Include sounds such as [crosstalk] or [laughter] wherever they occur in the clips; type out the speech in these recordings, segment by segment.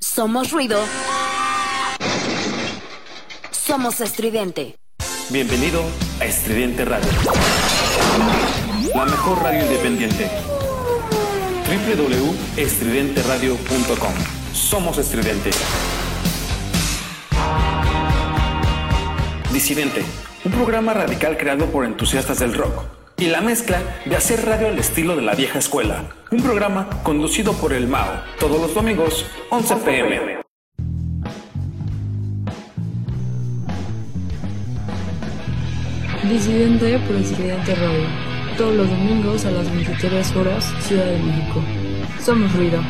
Somos ruido. Somos estridente. Bienvenido a Estridente Radio. La mejor radio independiente. www.estridenteradio.com. Somos estridente. Disidente, un programa radical creado por entusiastas del rock y la mezcla de hacer radio al estilo de la vieja escuela. Un programa conducido por el Mao, todos los domingos, 11 pm. Disidente por Disidente Radio. Todos los domingos a las 23 horas, Ciudad de México. Somos ruido.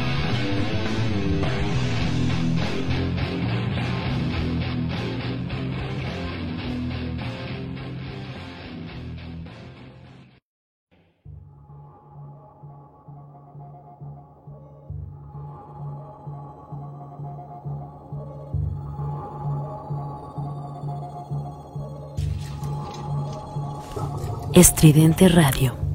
Estridente Radio.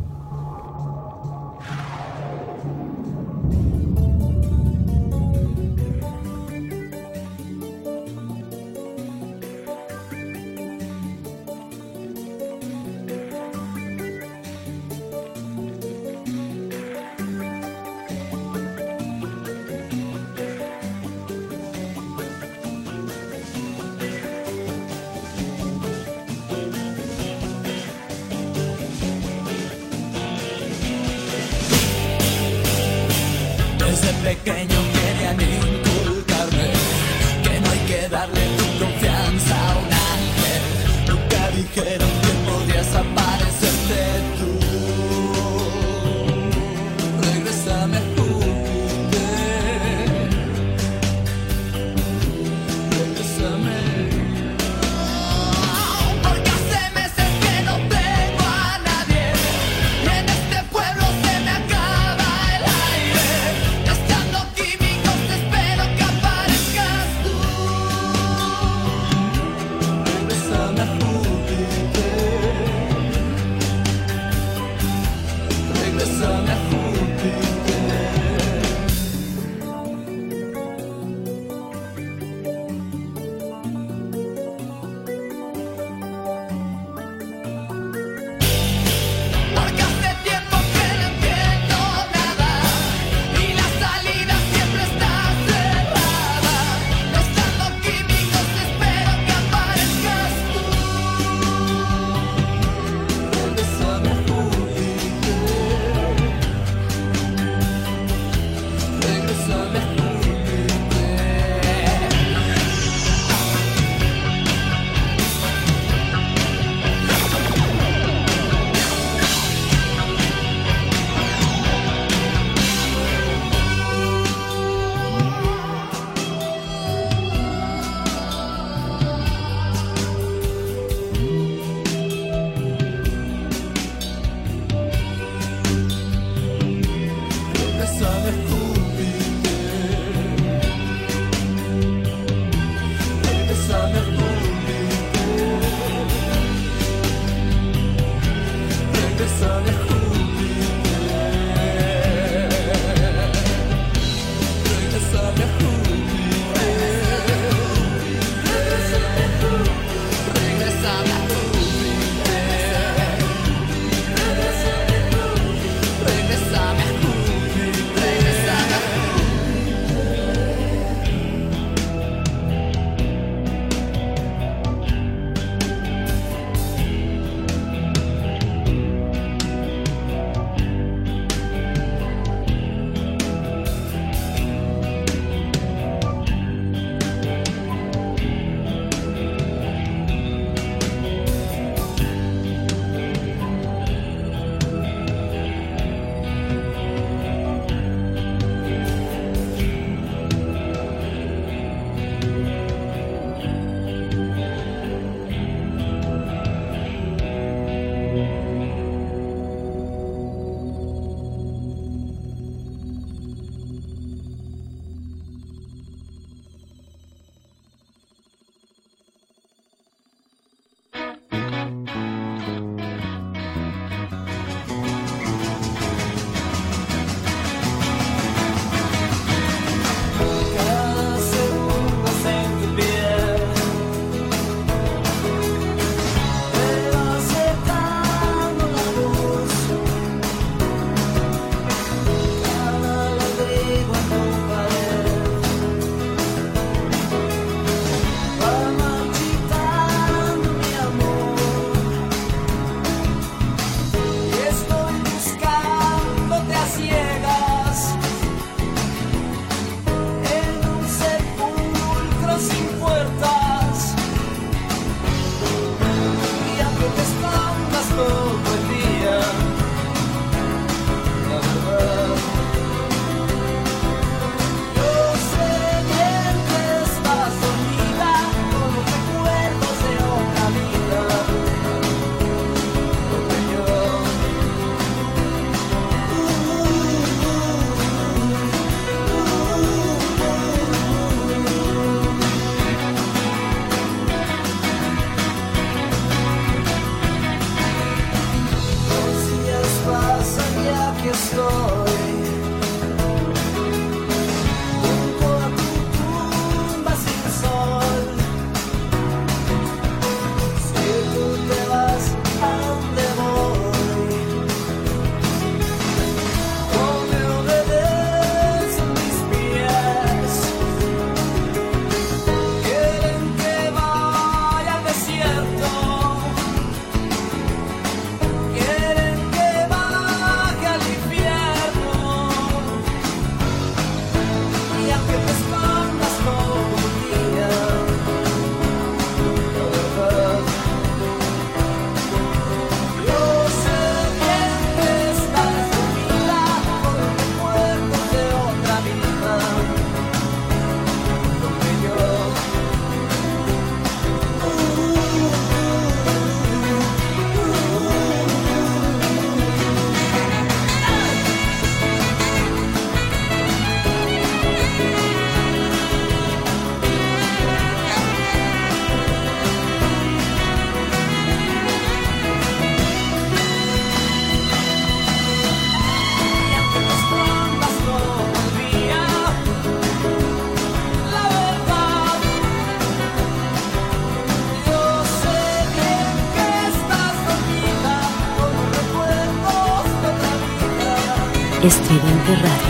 Estridente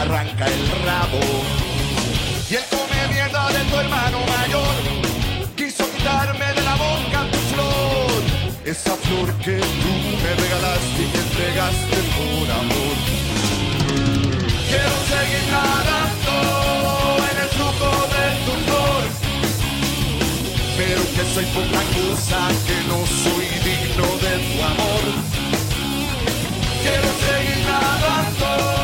arranca el rabo. Y el come mierda de tu hermano mayor quiso quitarme de la boca tu flor. Esa flor que tú me regalaste y que entregaste por amor. Quiero seguir nadando en el flujo de tu flor, pero que soy poca cosa, que no soy digno de tu amor. Quiero seguir nadando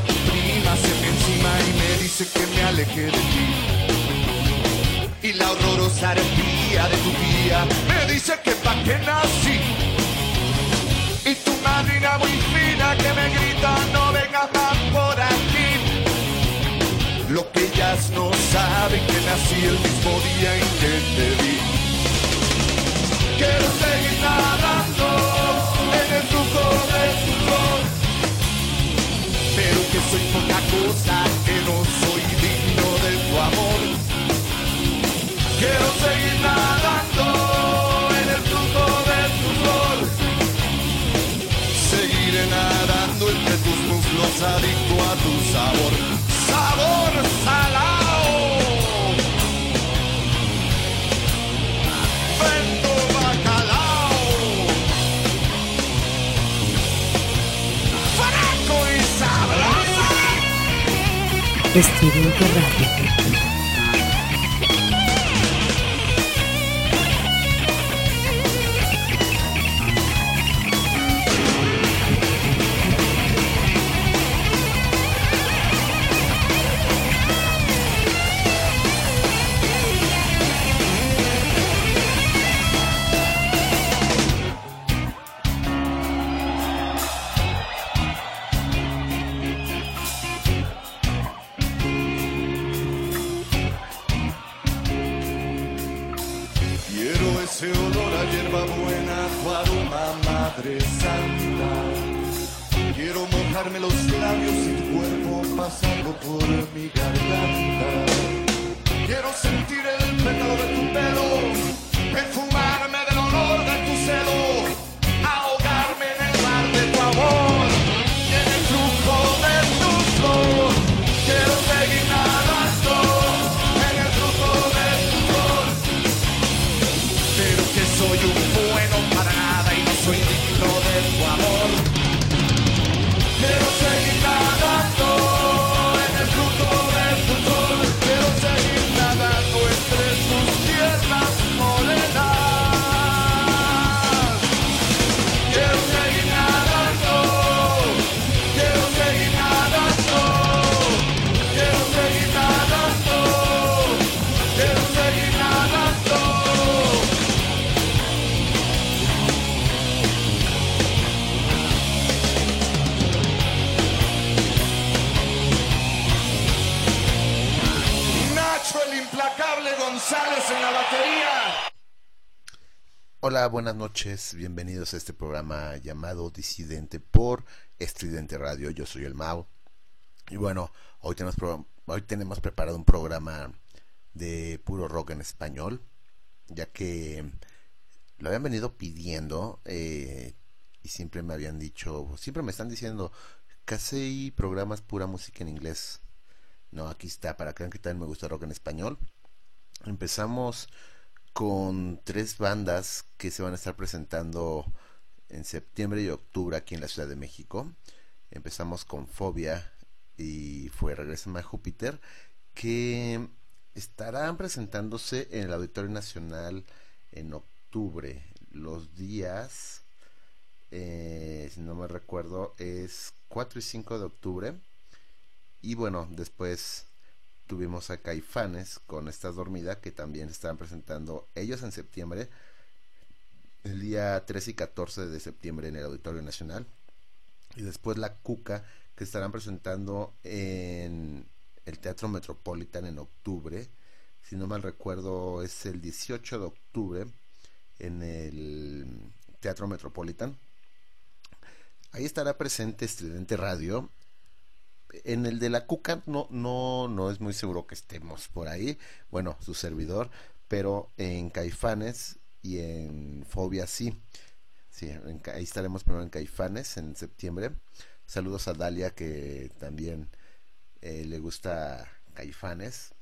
tu prima se me encima y me dice que me aleje de ti. Y la horrorosa arpía de tu tía me dice que pa' qué nací. Y tu madrina muy fina que me grita no vengas más por aquí. Lo que ellas no saben que nací el mismo día en que te vi. Quiero seguir nadando en el flujo de tu que soy poca cosa, que no soy digno de tu amor. Quiero seguir nadando en el flujo de tu flor, seguiré nadando entre tus muslos adicto a tu sabor, sabor Estridente Radio. Buenas noches, bienvenidos a este programa llamado Disidente por Estridente Radio. Yo soy el Mau. Y bueno, hoy tenemos, hoy tenemos preparado un programa de puro rock en español, ya que lo habían venido pidiendo eh, y siempre me habían dicho, siempre me están diciendo, casi programas pura música en inglés. No, aquí está, para que vean que también me gusta rock en español. Empezamos con tres bandas que se van a estar presentando en septiembre y octubre aquí en la Ciudad de México. Empezamos con Fobia y fue Regresa a Júpiter, que estarán presentándose en el Auditorio Nacional en octubre. Los días, eh, si no me recuerdo, es 4 y 5 de octubre. Y bueno, después tuvimos a Caifanes con esta dormida que también estaban presentando ellos en septiembre, el día 13 y 14 de septiembre en el Auditorio Nacional. Y después la Cuca que estarán presentando en el Teatro Metropolitan en octubre. Si no mal recuerdo es el 18 de octubre en el Teatro Metropolitan. Ahí estará presente Estridente Radio. En el de la Cuca no, no, no es muy seguro que estemos por ahí. Bueno, su servidor. Pero en Caifanes y en Fobia sí. Sí, ahí estaremos primero en Caifanes en septiembre. Saludos a Dalia que también eh, le gusta Caifanes.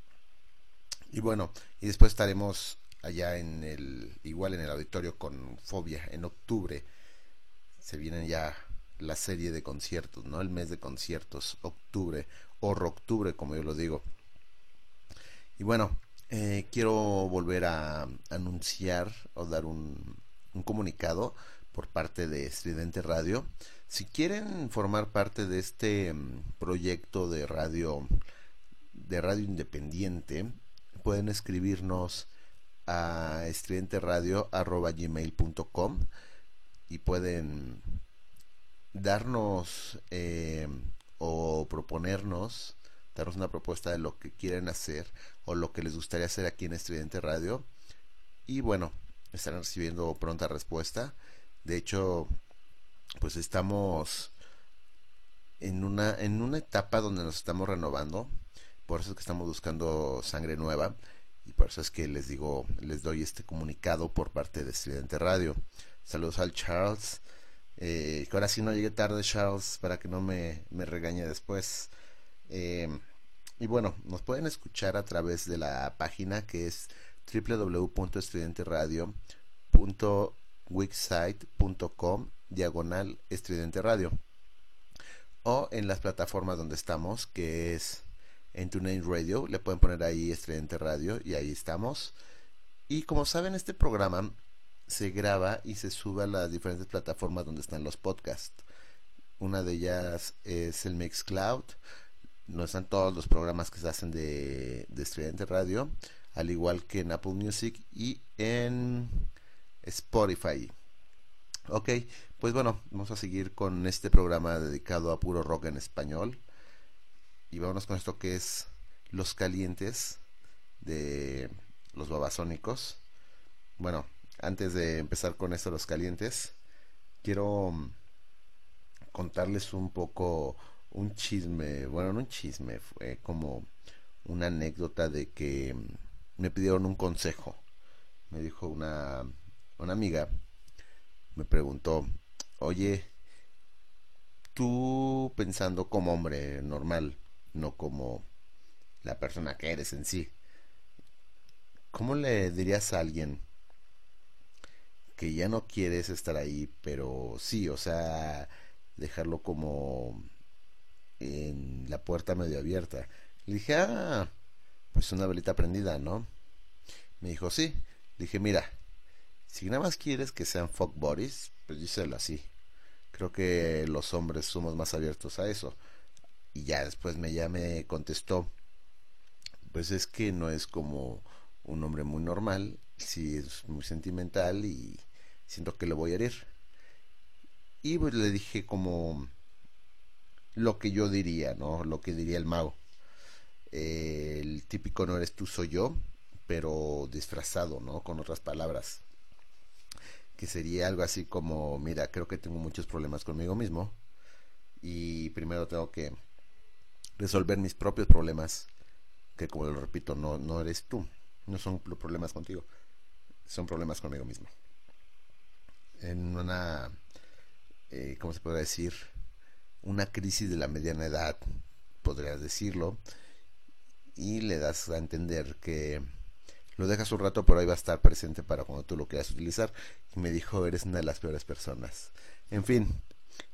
Y bueno, y después estaremos allá en el, igual en el auditorio con Fobia en octubre. Se vienen ya la serie de conciertos, ¿no? El mes de conciertos, octubre, o octubre, como yo lo digo. Y bueno, eh, quiero volver a anunciar o dar un, un comunicado por parte de Estridente Radio. Si quieren formar parte de este mm, proyecto de radio de radio independiente, pueden escribirnos a estridenteradio.gmail.com y pueden darnos eh, o proponernos, darnos una propuesta de lo que quieren hacer o lo que les gustaría hacer aquí en Estridente Radio. Y bueno, estarán recibiendo pronta respuesta. De hecho, pues estamos en una, en una etapa donde nos estamos renovando. Por eso es que estamos buscando sangre nueva. Y por eso es que les digo, les doy este comunicado por parte de Estridente Radio. Saludos al Charles. Eh, que ahora sí no llegué tarde, Charles, para que no me, me regañe después. Eh, y bueno, nos pueden escuchar a través de la página que es www.estridenteradio.wixsite.com diagonal estridente radio o en las plataformas donde estamos que es en TuneIn Radio le pueden poner ahí estridente radio y ahí estamos y como saben este programa se graba y se sube a las diferentes plataformas donde están los podcasts una de ellas es el Mixcloud no están todos los programas que se hacen de, de Estridente Radio, al igual que en Apple Music y en Spotify. Ok, pues bueno, vamos a seguir con este programa dedicado a puro rock en español. Y vámonos con esto que es Los Calientes de los Babasónicos. Bueno, antes de empezar con esto, Los Calientes, quiero contarles un poco un chisme, bueno, no un chisme, fue como una anécdota de que me pidieron un consejo. Me dijo una, una amiga, me preguntó, oye, tú pensando como hombre normal, no como la persona que eres en sí, ¿cómo le dirías a alguien que ya no quieres estar ahí, pero sí, o sea, dejarlo como en la puerta medio abierta? Le dije, ah, pues una velita prendida, ¿no? Me dijo, sí. Le dije, mira, si nada más quieres que sean fuck bodies, pues díselo así. Creo que los hombres somos más abiertos a eso. Y ya después me ya me contestó, pues es que no es como un hombre muy normal, sí es muy sentimental y siento que le voy a herir. Y pues le dije como lo que yo diría, ¿no? Lo que diría el mago. el típico no eres tú, soy yo, pero disfrazado, ¿no? Con otras palabras que sería algo así como, mira, creo que tengo muchos problemas conmigo mismo y primero tengo que resolver mis propios problemas que como lo repito, no, no eres tú, no son problemas contigo, son problemas conmigo mismo. En una, eh, ¿cómo se podría decir? Una crisis de la mediana edad, podrías decirlo, y le das a entender que lo dejas un rato, pero ahí va a estar presente para cuando tú lo quieras utilizar. Y me dijo, eres una de las peores personas. En fin,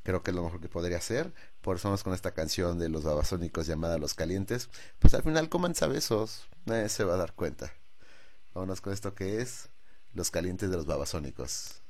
creo que es lo mejor que podría hacer. Por eso vamos con esta canción de los babasónicos llamada Los Calientes. Pues al final coman besos, nadie se va a dar cuenta. Vámonos con esto que es Los Calientes de los Babasónicos.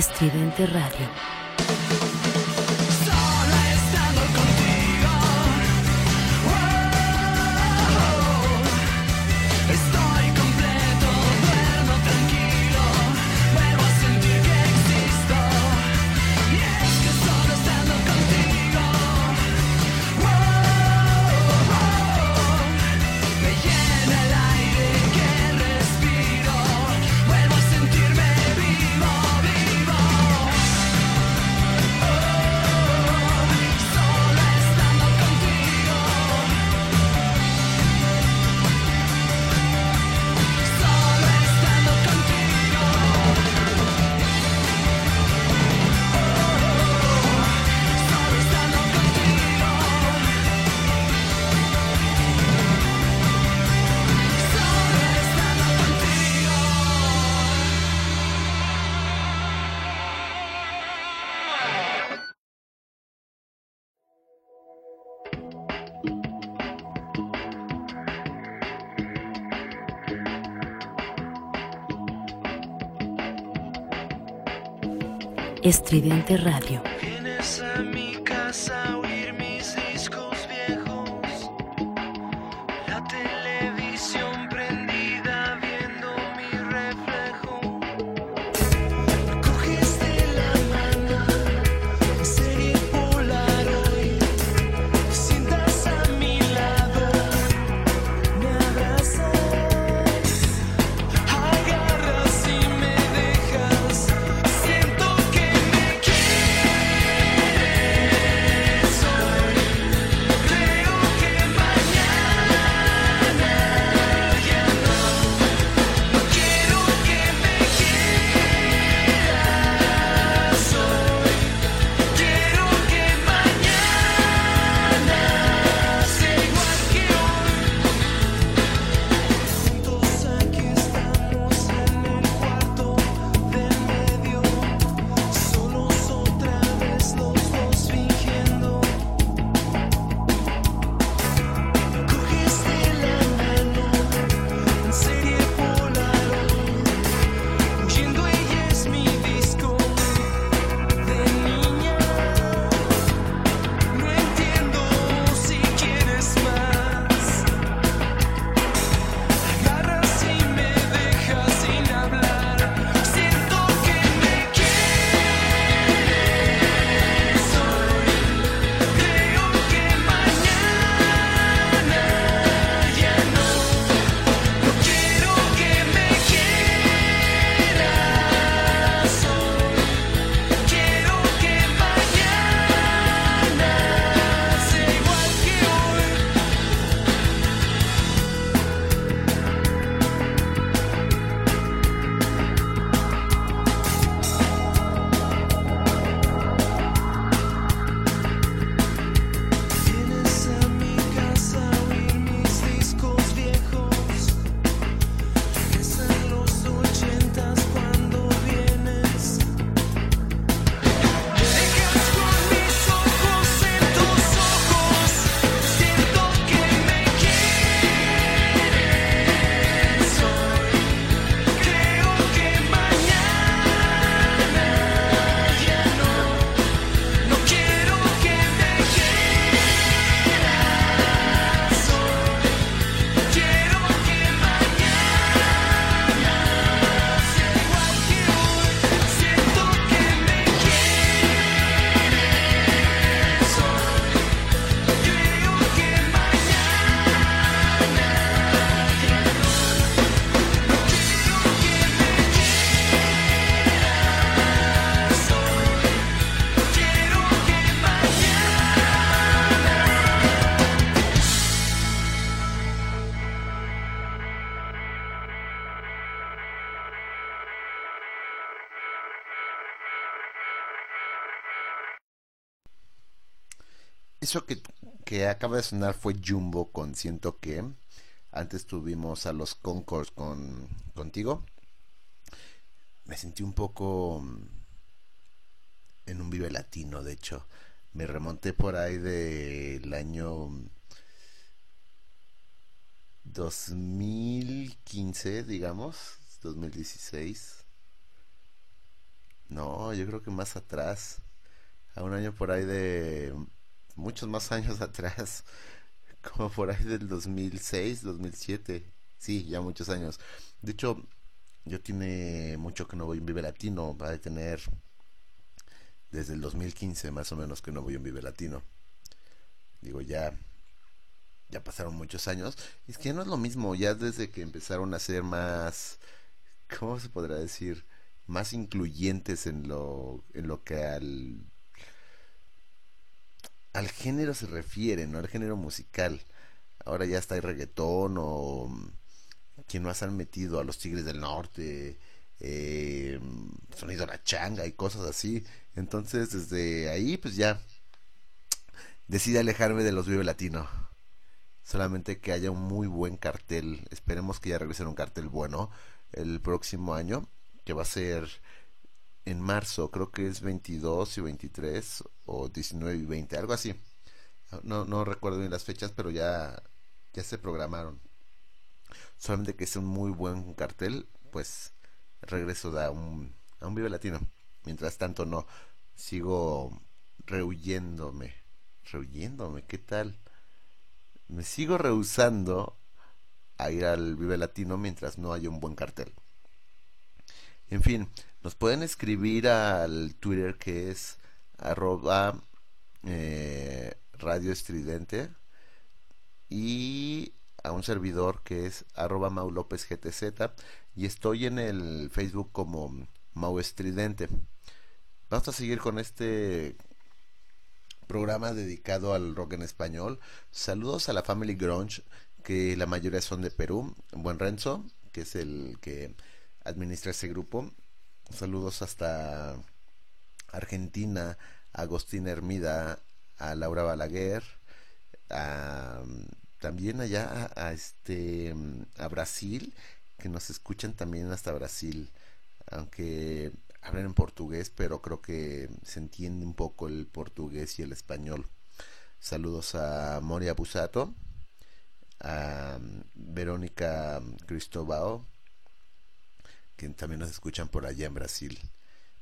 Estridente Radio. Estridente Radio. Acaba de sonar fue Jumbo con Siento que. Antes tuvimos a los Concords con contigo. Me sentí un poco mm, en un Vive Latino, de hecho. Me remonté por ahí del año 2015, digamos, 2016. No, yo creo que más atrás. A un año por ahí de muchos más años [laughs] atrás, como por ahí del 2006, 2007, sí, ya muchos años. De hecho, yo tiene mucho que no voy a un Vive Latino, va a tener desde el 2015 más o menos que no voy a un Vive Latino. Digo, ya ya pasaron muchos años. Es que no es lo mismo, ya desde que empezaron a ser más ¿cómo se podrá decir? más incluyentes en lo en lo que al al género se refiere, ¿no? Al género musical. Ahora ya está el reggaetón o quien más han metido a los Tigres del Norte, eh, sonido la changa y cosas así. Entonces, desde ahí, pues ya decidí alejarme de los Vive Latino. Solamente que haya un muy buen cartel. Esperemos que ya regrese un cartel bueno el próximo año, que va a ser en marzo, creo que es 22 y 23 o 19 y 20, algo así. No, no recuerdo bien las fechas, pero ya, ya se programaron. Solamente que es un muy buen cartel, pues regreso a un, a un Vive Latino. Mientras tanto, no, sigo rehuyéndome. Rehuyéndome, ¿qué tal? Me sigo rehusando a ir al Vive Latino mientras no haya un buen cartel. En fin, nos pueden escribir al Twitter que es arroba eh, radio estridente y a un servidor que es arroba Mau López GTZ y estoy en el Facebook como Mau Estridente. Vamos a seguir con este programa dedicado al rock en español. Saludos a la Family Grunge, que la mayoría son de Perú. Buen Renzo, que es el que administra ese grupo. Saludos hasta Argentina, Agostina Hermida, a Laura Balaguer, también allá a, este a Brasil, que nos escuchan también hasta Brasil, aunque hablan en portugués, pero creo que se entiende un poco el portugués y el español. Saludos a Moria Busato, a Verónica Cristóbal, que también nos escuchan por allá en Brasil.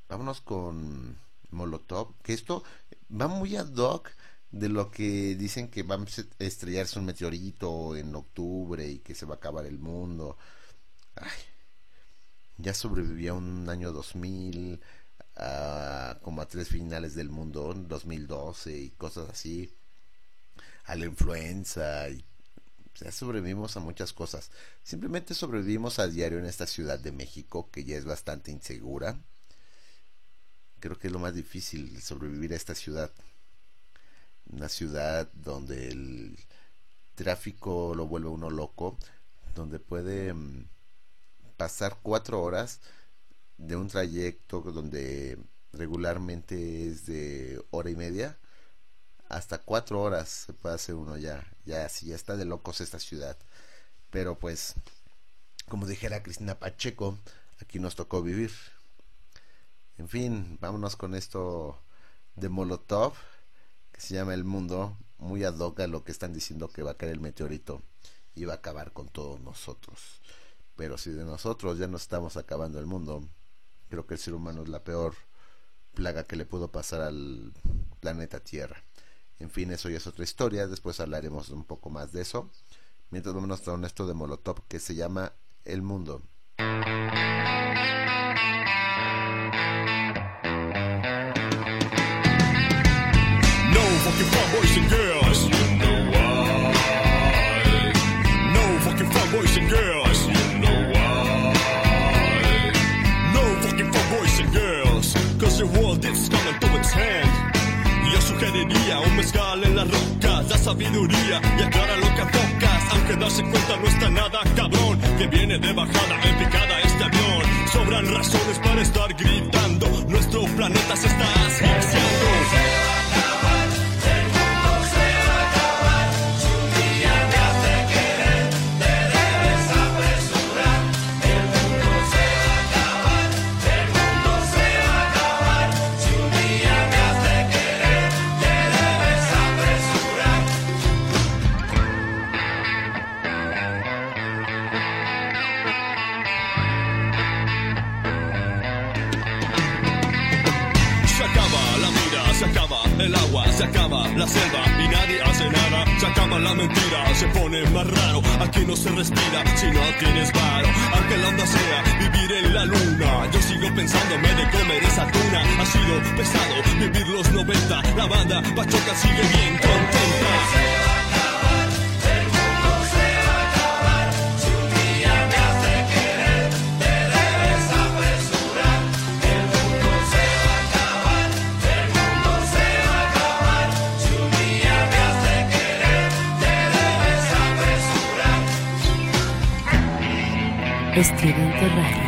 Vámonos con Molotov, que esto va muy ad hoc de lo que dicen que va a estrellarse un meteorito en octubre y que se va a acabar el mundo. Ay, ya sobrevivía un año 2000, como a tres finales del mundo, 2012 y cosas así, a la influenza y ya sobrevivimos a muchas cosas. Simplemente sobrevivimos a diario en esta ciudad de México que ya es bastante insegura. Creo que es lo más difícil sobrevivir a esta ciudad. Una ciudad donde el tráfico lo vuelve uno loco, donde puede mm, pasar cuatro horas de un trayecto donde regularmente es de hora y media hasta cuatro horas se puede hacer uno ya ya así ya está de locos esta ciudad pero pues como dijera Cristina Pacheco aquí nos tocó vivir en fin vámonos con esto de Molotov que se llama El Mundo muy ad hoc a lo que están diciendo que va a caer el meteorito y va a acabar con todos nosotros pero si de nosotros ya no estamos acabando el mundo, creo que el ser humano es la peor plaga que le pudo pasar al planeta Tierra. En fin, eso ya es otra historia, después hablaremos un poco más de eso. Mientras vamos con esto de Molotov que se llama El Mundo. Fucking fun boys and girls. You know why? No fucking fun boys and girls. You know why? No fucking fun boys and girls. Cause the world is coming to its end. Yo sugeriría un mezcal en las rocas, da sabiduría y aclara lo que enfocas. Aunque darse cuenta no está nada cabrón, que viene de bajada en picada este avión. Sobran razones para estar gritando, nuestro planeta se está asfixiando. Se acaba la selva y nadie hace nada. Se acaba la mentira, se pone más raro. Aquí no se respira si no tienes varo. Aunque la onda sea vivir en la luna, yo sigo pensándome de comer esa tuna. Ha sido pesado vivir los 90. La banda Pachoca sigue bien contenta. Estridente Radio.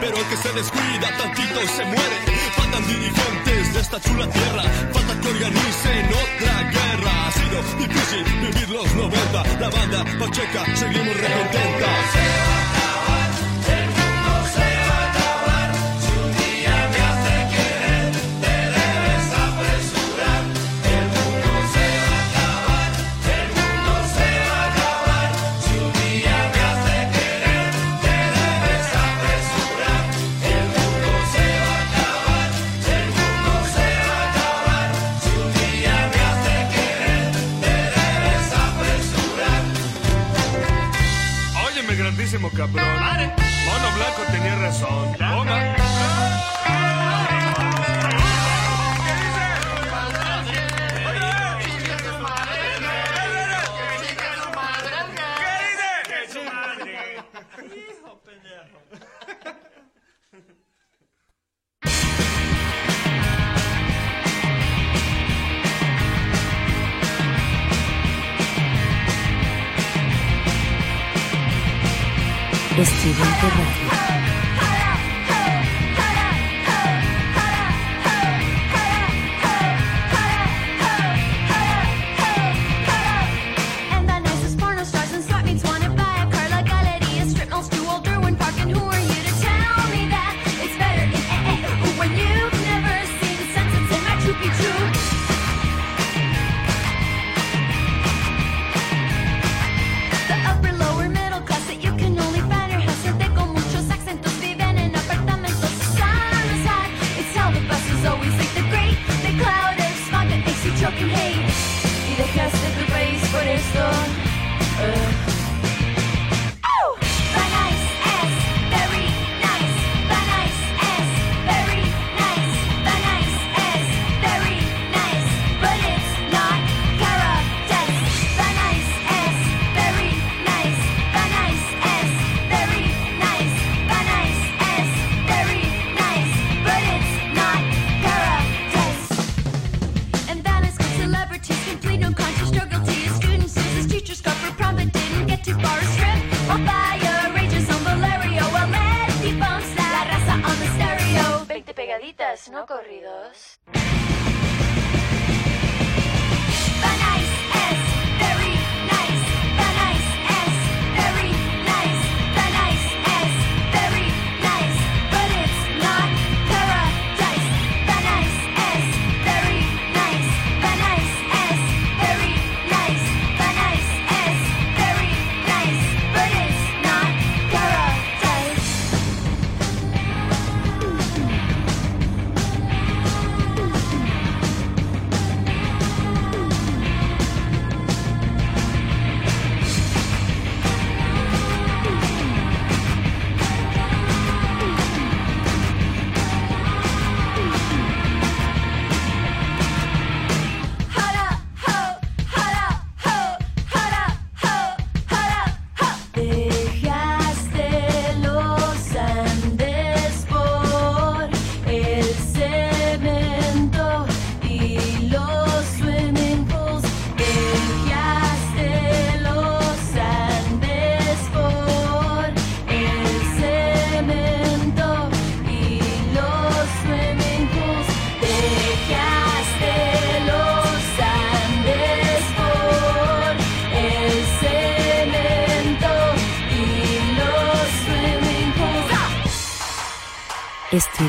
Pero el que se descuida tantito se muere. Faltan dirigentes de esta chula tierra, falta que organicen otra guerra. Ha sido difícil vivir los 90, la banda Pacheca, seguimos recontentas. Mono Blanco tenía razón.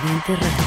Radio.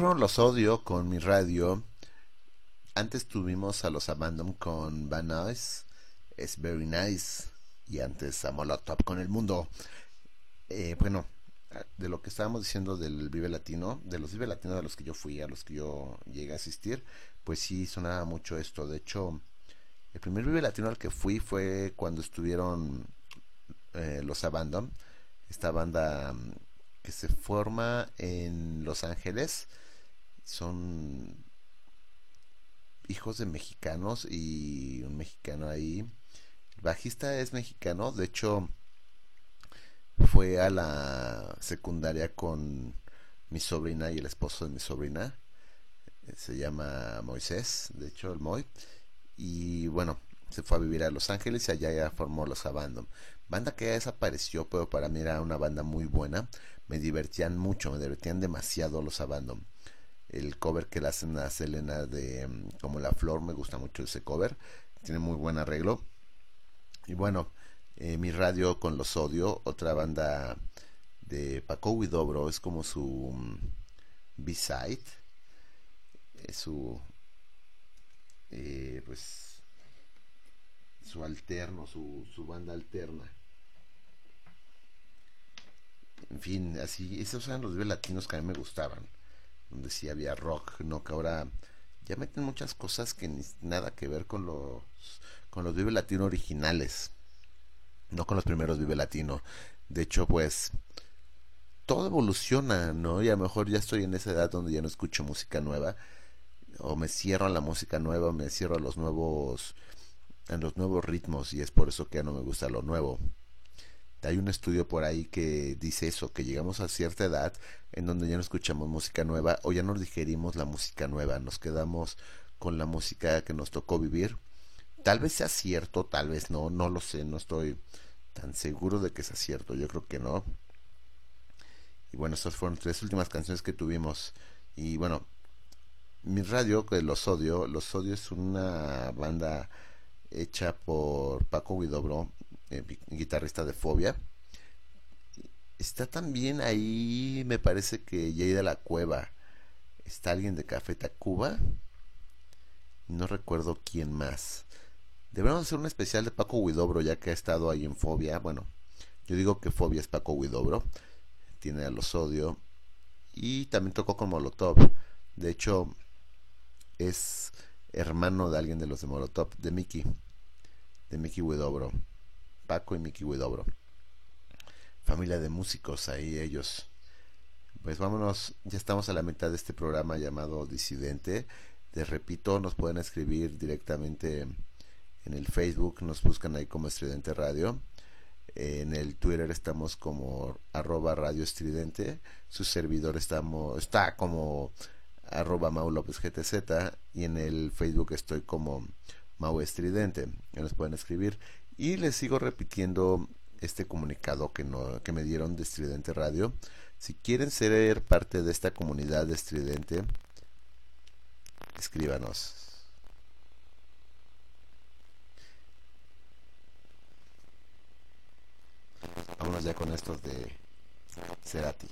Los odio con mi radio. Antes tuvimos a los Abandon con Van Nuys, Es Very Nice. Y antes a Molotov con El Mundo. Eh, bueno, de lo que estábamos diciendo del Vive Latino, de los Vive Latino a los que yo fui, a los que yo llegué a asistir, pues sí sonaba mucho esto. De hecho, el primer Vive Latino al que fui fue cuando estuvieron eh, los Abandon, esta banda mm, que se forma en Los Ángeles. Son hijos de mexicanos y un mexicano ahí. El bajista es mexicano, de hecho fue a la secundaria con mi sobrina y el esposo de mi sobrina. Eh, Se llama Moisés, de hecho el Moy. Y bueno, se fue a vivir a Los Ángeles y allá ya formó los Abandon. Banda que ya desapareció, pero para mí era una banda muy buena. Me divertían mucho, me divertían demasiado los Abandon. El cover que le hacen a Selena de mm, Como la Flor, me gusta mucho ese cover. Tiene muy buen arreglo. Y bueno, eh, mi radio con los odio, otra banda de Paco Huidobro, es como su mm, B-side, es su eh, pues su alterno, su, su banda alterna. en fin, así, esos eran los Vive Latinos que a mí me gustaban, donde sí había rock, ¿no? Que ahora ya meten muchas cosas que nada que ver con los, con los Vive Latino originales, no con los primeros Vive Latino. De hecho, pues, todo evoluciona, ¿no? Y a lo mejor ya estoy en esa edad donde ya no escucho música nueva, o me cierro a la música nueva, o me cierro a los nuevos, en los nuevos ritmos, y es por eso que ya no me gusta lo nuevo. Hay un estudio por ahí que dice eso, que llegamos a cierta edad en donde ya no escuchamos música nueva o ya no digerimos la música nueva, nos quedamos con la música que nos tocó vivir. Tal vez sea cierto, tal vez no, no lo sé, no estoy tan seguro de que sea cierto, yo creo que no. Y bueno, estas fueron tres últimas canciones que tuvimos. Y bueno, mi radio, que Los Odio, Los Odio es una banda hecha por Paco Guidobro, eh, guitarrista de Fobia. Está también ahí, me parece que Jay de la Cueva. Está alguien de Café Tacuba. No recuerdo quién más. Deberíamos hacer un especial de Paco Guidobro, ya que ha estado ahí en Fobia. Bueno, yo digo que Fobia es Paco Guidobro. Tiene a los odio. Y también tocó con Molotov. De hecho, es hermano de alguien de los de Molotov, de Mickey. De Mickey Guidobro. Paco y Mickey Huidobro. Familia de músicos ahí ellos. Pues vámonos, ya estamos a la mitad de este programa llamado Disidente. Les repito, nos pueden escribir directamente en el Facebook, nos buscan ahí como Estridente Radio. En el Twitter estamos como arroba Radio Estridente. Su servidor estamos, está como arroba Mau López GTZ. Y en el Facebook estoy como Mau Estridente. Nos pueden escribir. Y les sigo repitiendo este comunicado que, no, que me dieron de Estridente Radio. Si quieren ser parte de esta comunidad de Estridente, escríbanos. Vámonos ya con estos de Cerati.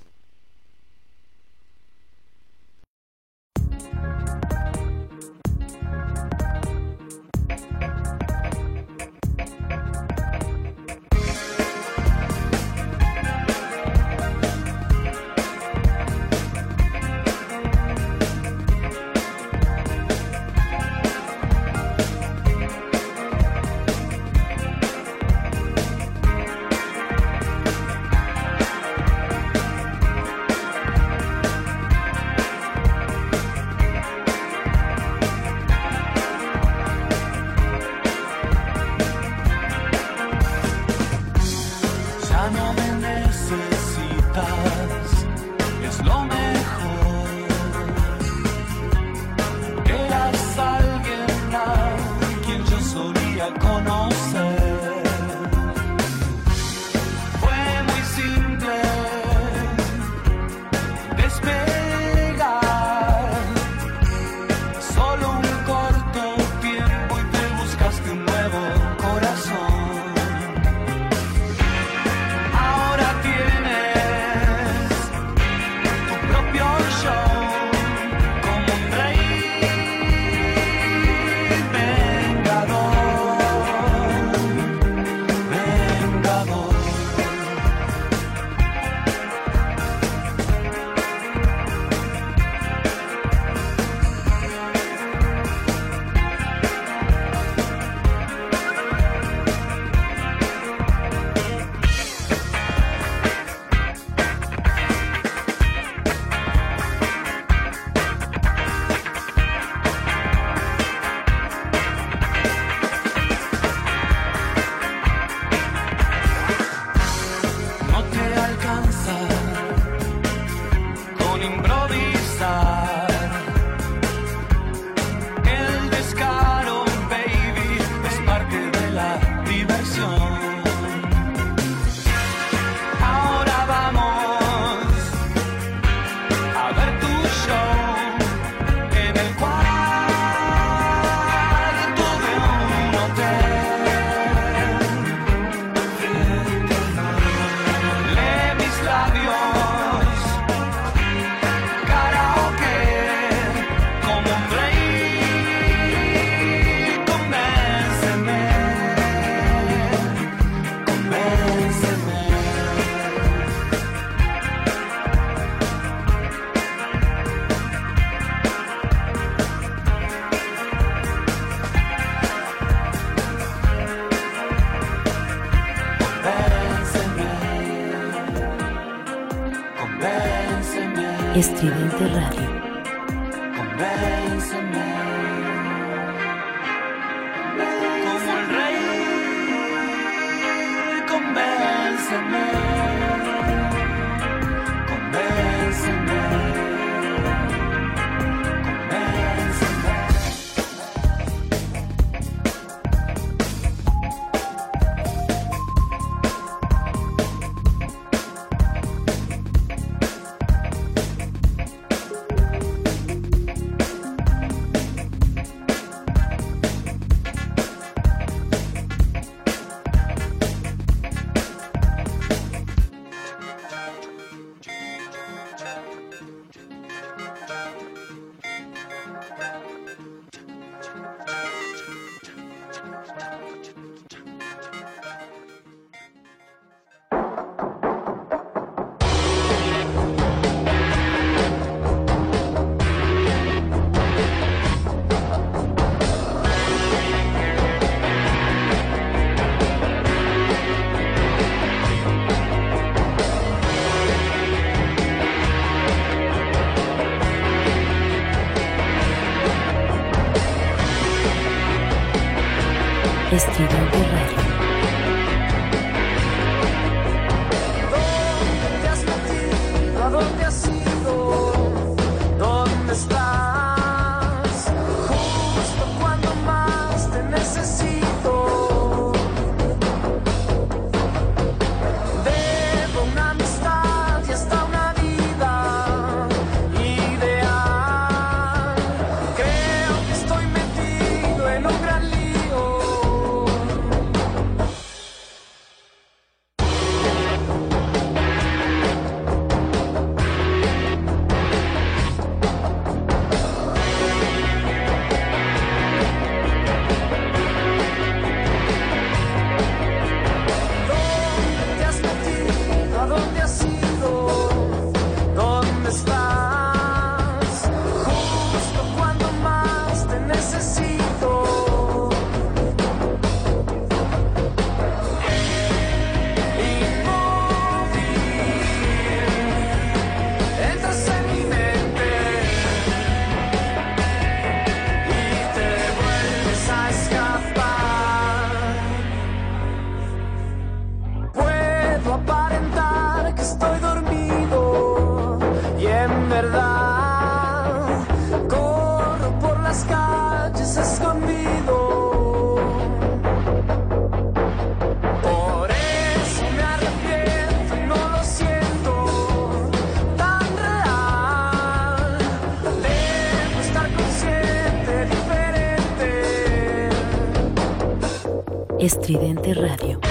Estridente Radio.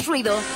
Somos ruido.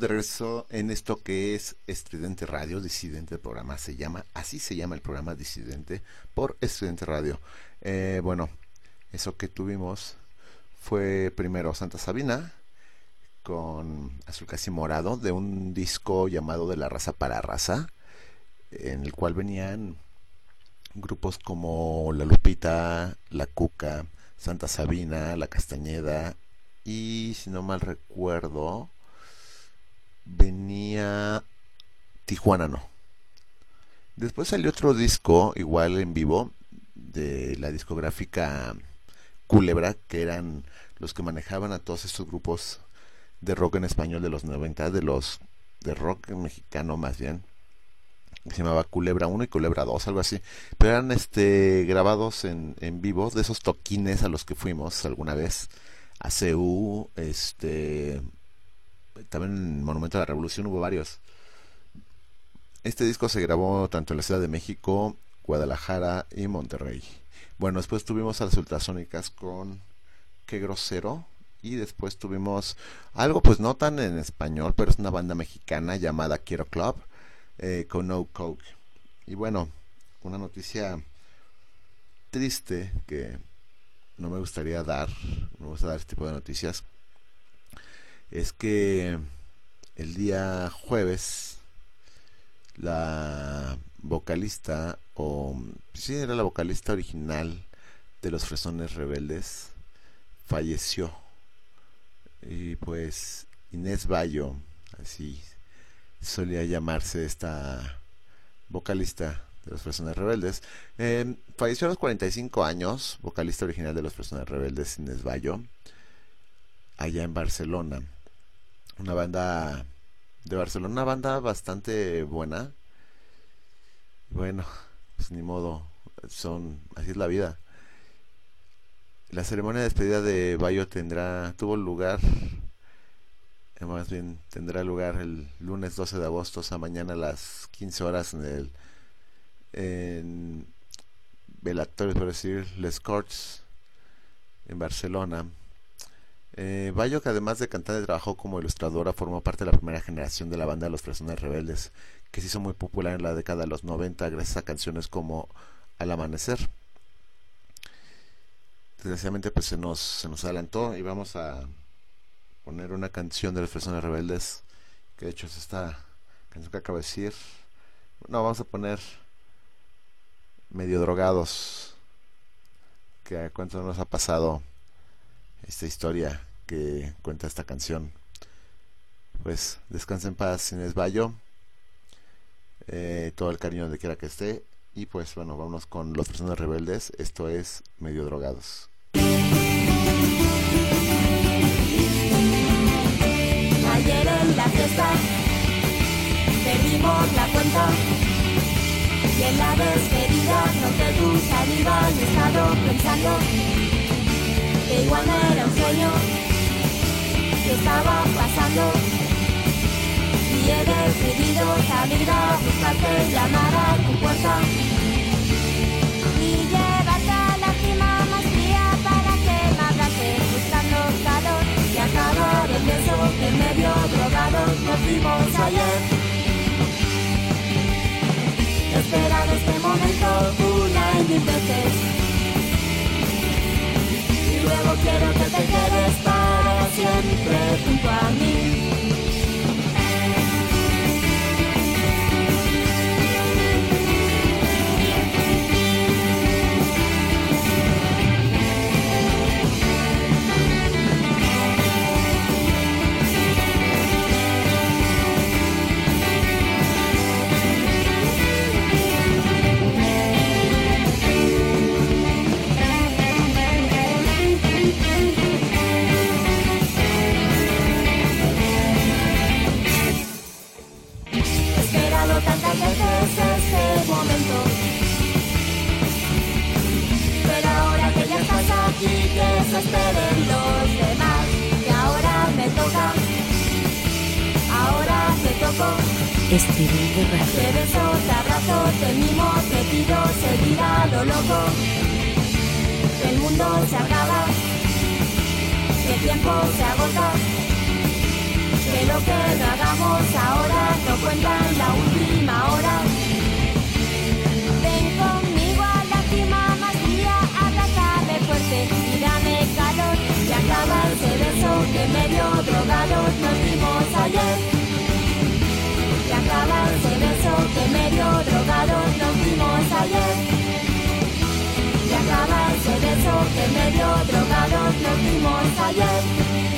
De regreso en esto que es Estridente Radio, Disidente programa se llama, así se llama el programa Disidente por Estridente Radio. Eh, bueno, eso que tuvimos fue primero Santa Sabina con Azul Casi Morado de un disco llamado De la Raza para Raza, en el cual venían grupos como La Lupita, La Cuca, Santa Sabina, La Castañeda y si no mal recuerdo venía Tijuana no. Después salió otro disco igual en vivo de la discográfica Culebra que eran los que manejaban a todos estos grupos de rock en español de los 90, de los de rock mexicano más bien se llamaba Culebra 1 y Culebra 2, algo así. Pero eran este grabados en, en vivo de esos toquines a los que fuimos alguna vez. A CU, este también en Monumento a la Revolución hubo varios. Este disco se grabó tanto en la Ciudad de México, Guadalajara y Monterrey. Bueno, después tuvimos a las ultrasónicas con Qué grosero. Y después tuvimos algo pues no tan en español, pero es una banda mexicana llamada Quiero Club eh, con No Coke. Y bueno, una noticia triste que no me gustaría dar, no me gusta dar este tipo de noticias, es que el día jueves la vocalista, o sí era la vocalista original de los Fresones Rebeldes, falleció. Y pues Inés Bayo, así solía llamarse esta vocalista de los Fresones Rebeldes. Eh, falleció a los 45 años, vocalista original de los Fresones Rebeldes, Inés Bayo, allá en Barcelona. Una banda de Barcelona, una banda bastante buena. Bueno, pues ni modo, son, así es la vida. La ceremonia de despedida de Bayo tendrá, tuvo lugar eh, más bien tendrá lugar el lunes 12 de agosto, o sea, mañana a las 15 horas en el en Velatorio, por decir, Les Corts en Barcelona. Eh, Bayo, que además de cantante, trabajó como ilustradora, formó parte de la primera generación de la banda Los Fresones Rebeldes, que se hizo muy popular en la década de los 90 gracias a canciones como Al Amanecer. Desgraciadamente pues se nos, se nos adelantó y vamos a poner una canción de Los Fresones Rebeldes, que de hecho es esta canción que acabo de decir. No, vamos a poner Medio Drogados, que a cuánto nos ha pasado esta historia que cuenta esta canción. Pues descansa en paz Inés Bayo. Eh, todo el cariño donde quiera que esté. Y pues bueno, vámonos con los personas rebeldes. Esto es Medio Drogados. Ayer en la fiesta perdimos la cuenta y en la despedida saliva y he estado pensando que igual era un sueño que estaba pasando. Y he decidido salir a buscarte llamar a tu puerta. Y llevarte a la cima más fría para que me abraces buscando calor y acabar el beso que medio drogados nos dimos ayer. He esperado este momento una y mil veces luego quiero que te quedes para siempre junto a mí. Momento. Pero ahora que ya estás aquí, que se esperen los demás. Que ahora me toca, ahora te toco. Estridente Te beso, te abrazo, te mimo, te pido seguir a lo loco. Que el mundo se acaba, que el tiempo se agota. Que lo que hagamos ahora no cuenta en la última hora. Que medio drogados nos dimos ayer. Y acaba ese beso que medio drogados nos dimos ayer. Y acaba ese beso que medio drogados nos dimos ayer.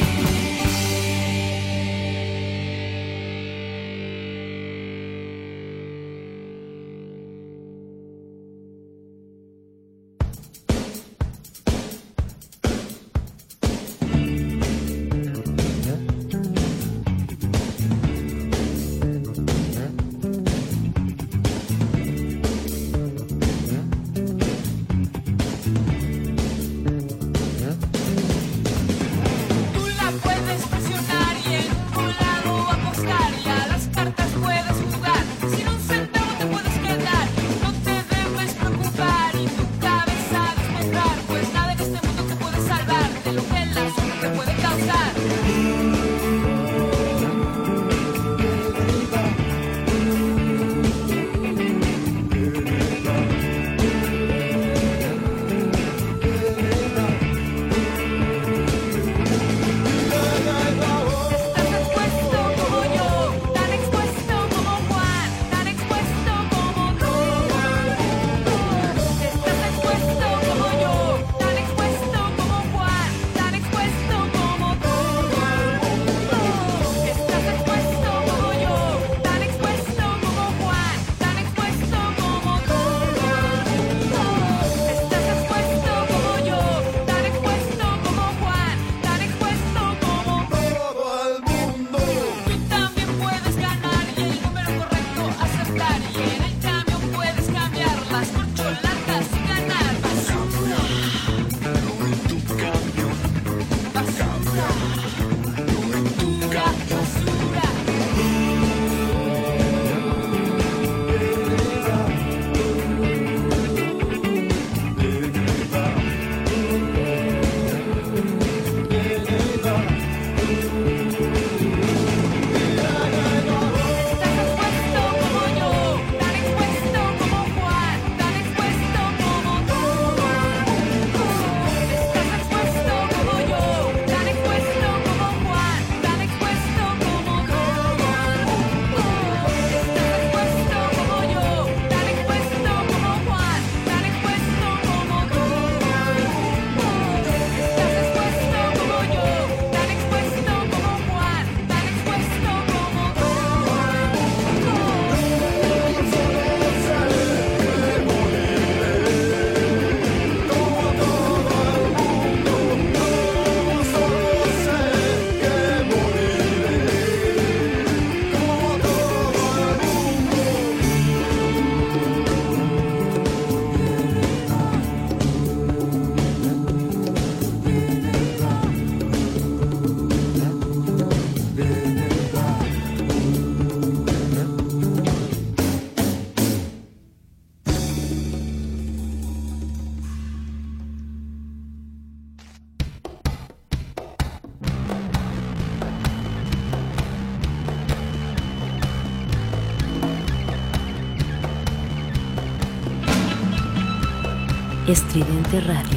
Estridente Radio.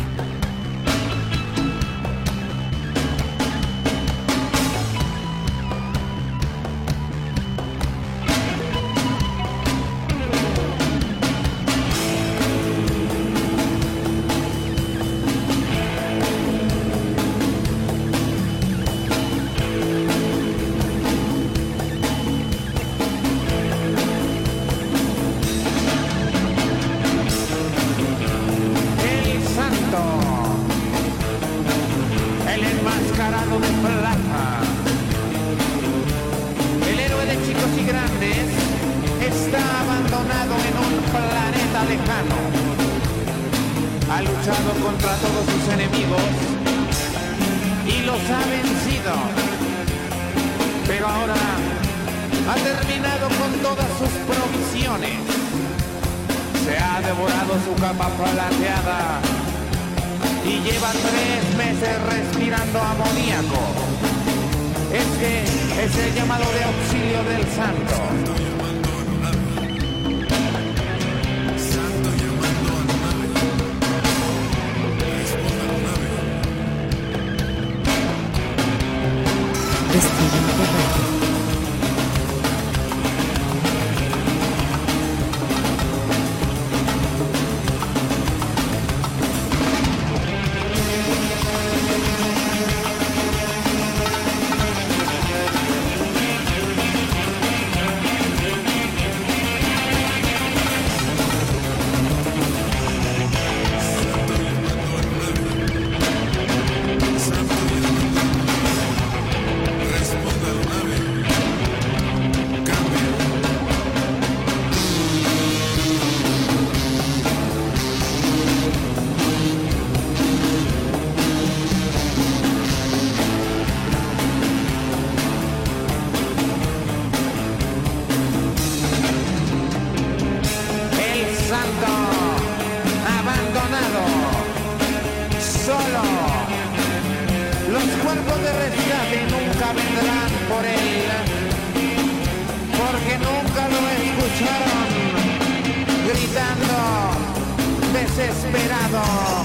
song.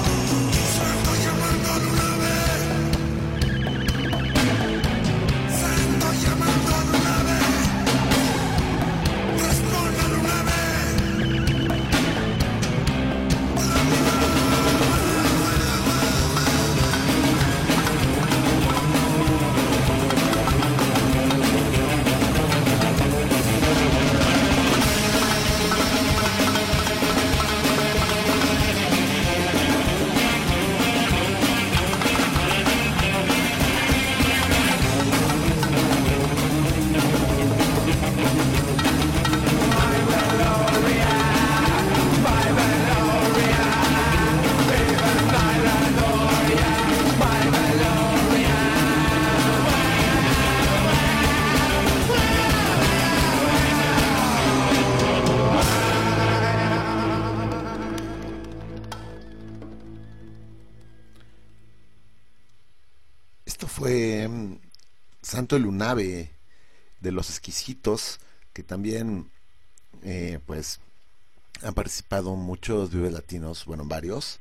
Santo Lunave de los exquisitos, que también eh, pues han participado muchos vives latinos, bueno, varios.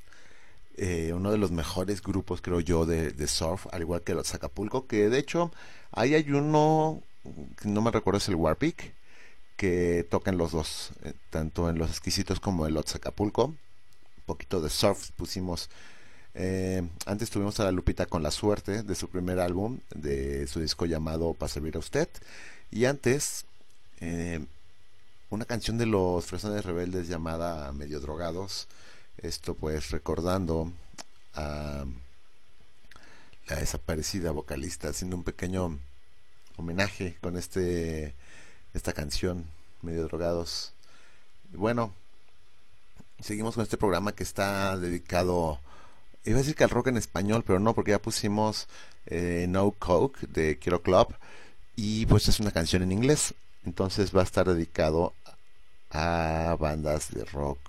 Eh, uno de los mejores grupos, creo yo, de, surf, al igual que los Acapulco, que de hecho ahí hay uno, no me recuerdo, es el Warpic, que tocan los dos, eh, tanto en los exquisitos como en los Acapulco. Un poquito de surf pusimos. Eh, antes tuvimos a la Lupita con la suerte de su primer álbum, de su disco llamado Para servir a usted. Y antes, eh, una canción de los Fresones Rebeldes llamada Medio Drogados. Esto pues recordando a la desaparecida vocalista, haciendo un pequeño homenaje con este esta canción, Medio Drogados. Bueno, seguimos con este programa que está dedicado, iba a decir que al rock en español, pero no, porque ya pusimos eh, No Coke de Quiero Club y pues es una canción en inglés. Entonces va a estar dedicado a bandas de rock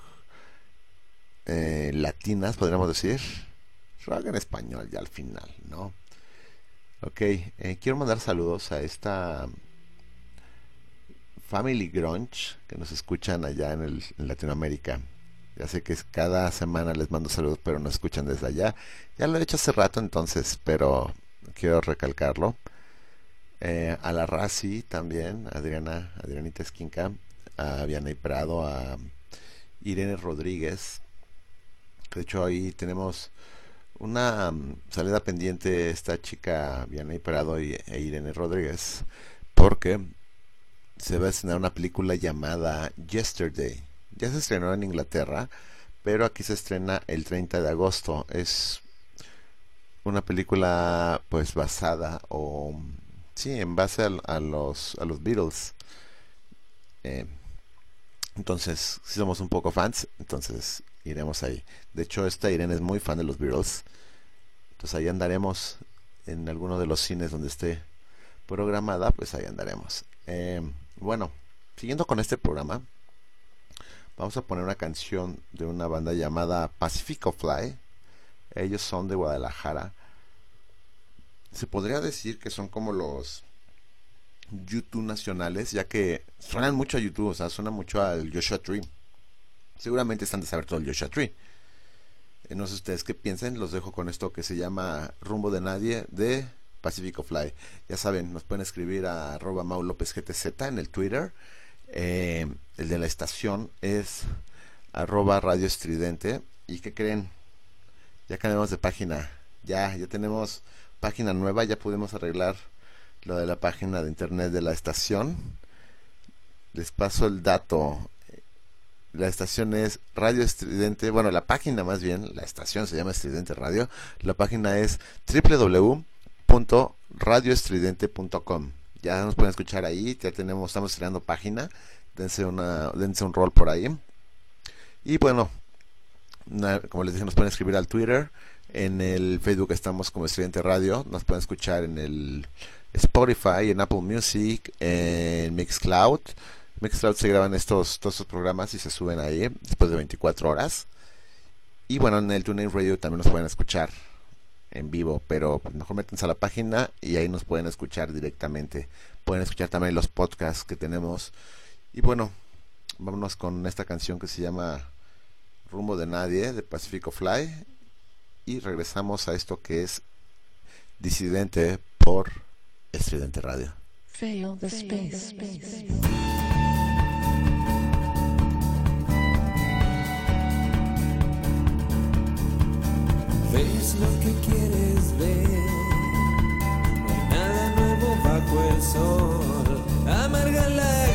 eh, latinas, podríamos decir. Rock en español ya al final, ¿no? Ok, eh, quiero mandar saludos a esta Family Grunge que nos escuchan allá en, el, en Latinoamérica. Ya sé que cada semana les mando saludos, pero no escuchan desde allá. Ya lo he hecho hace rato entonces, pero quiero recalcarlo. Eh, a la Razi también, Adriana, Adrianita Esquinca, a Vianey Prado, a Irene Rodríguez. De hecho, ahí tenemos una mm, salida pendiente esta chica Vianey Prado y, e Irene Rodríguez, porque se va a estrenar una película llamada Yesterday. Ya se estrenó en Inglaterra, pero aquí se estrena el 30 de agosto. Es una película pues basada o sí, en base a, los a los Beatles. Eh, entonces, si somos un poco fans, entonces iremos ahí. De hecho, esta Irene es muy fan de los Beatles. Entonces ahí andaremos en alguno de los cines donde esté programada, pues ahí andaremos. Eh, bueno, siguiendo con este programa, vamos a poner una canción de una banda llamada Pacifico Fly. Ellos son de Guadalajara. Se podría decir que son como los YouTube nacionales, ya que suenan mucho a YouTube, o sea, suena mucho al Joshua Tree. Seguramente están de saber todo el Joshua Tree. Eh, No sé ustedes qué piensen, los dejo con esto que se llama Rumbo de Nadie de Pacifico Fly. Ya saben, nos pueden escribir a arroba Mau López GTZ en el Twitter. Eh, el de la estación es arroba Radio Estridente. ¿Y qué creen? Ya cambiamos de página. Ya, ya tenemos página nueva, ya pudimos arreglar lo de la página de internet de la estación. Les paso el dato. La estación es Radio Estridente, bueno, la página más bien, la estación se llama Estridente Radio. La página es www.radioestridente.com. Ya nos pueden escuchar ahí, ya tenemos, estamos estrenando página. Dense una, dense un rol por ahí. Y bueno, como les dije, nos pueden escribir al Twitter. En el Facebook estamos como Estudiante Radio. Nos pueden escuchar en el Spotify, en Apple Music, en Mixcloud. Mixcloud se graban estos, todos estos programas y se suben ahí después de 24 horas. Y bueno, en el TuneIn Radio también nos pueden escuchar en vivo, pero mejor métanse a la página y ahí nos pueden escuchar directamente. Pueden escuchar también los podcasts que tenemos. Y bueno, vámonos con esta canción que se llama Rumbo de Nadie de Pacifico Fly. Y regresamos a esto que es Disidente por Estridente Radio. Fail the space. Ves lo que quieres ver, no hay nada nuevo bajo el sol. Amarga lágrima,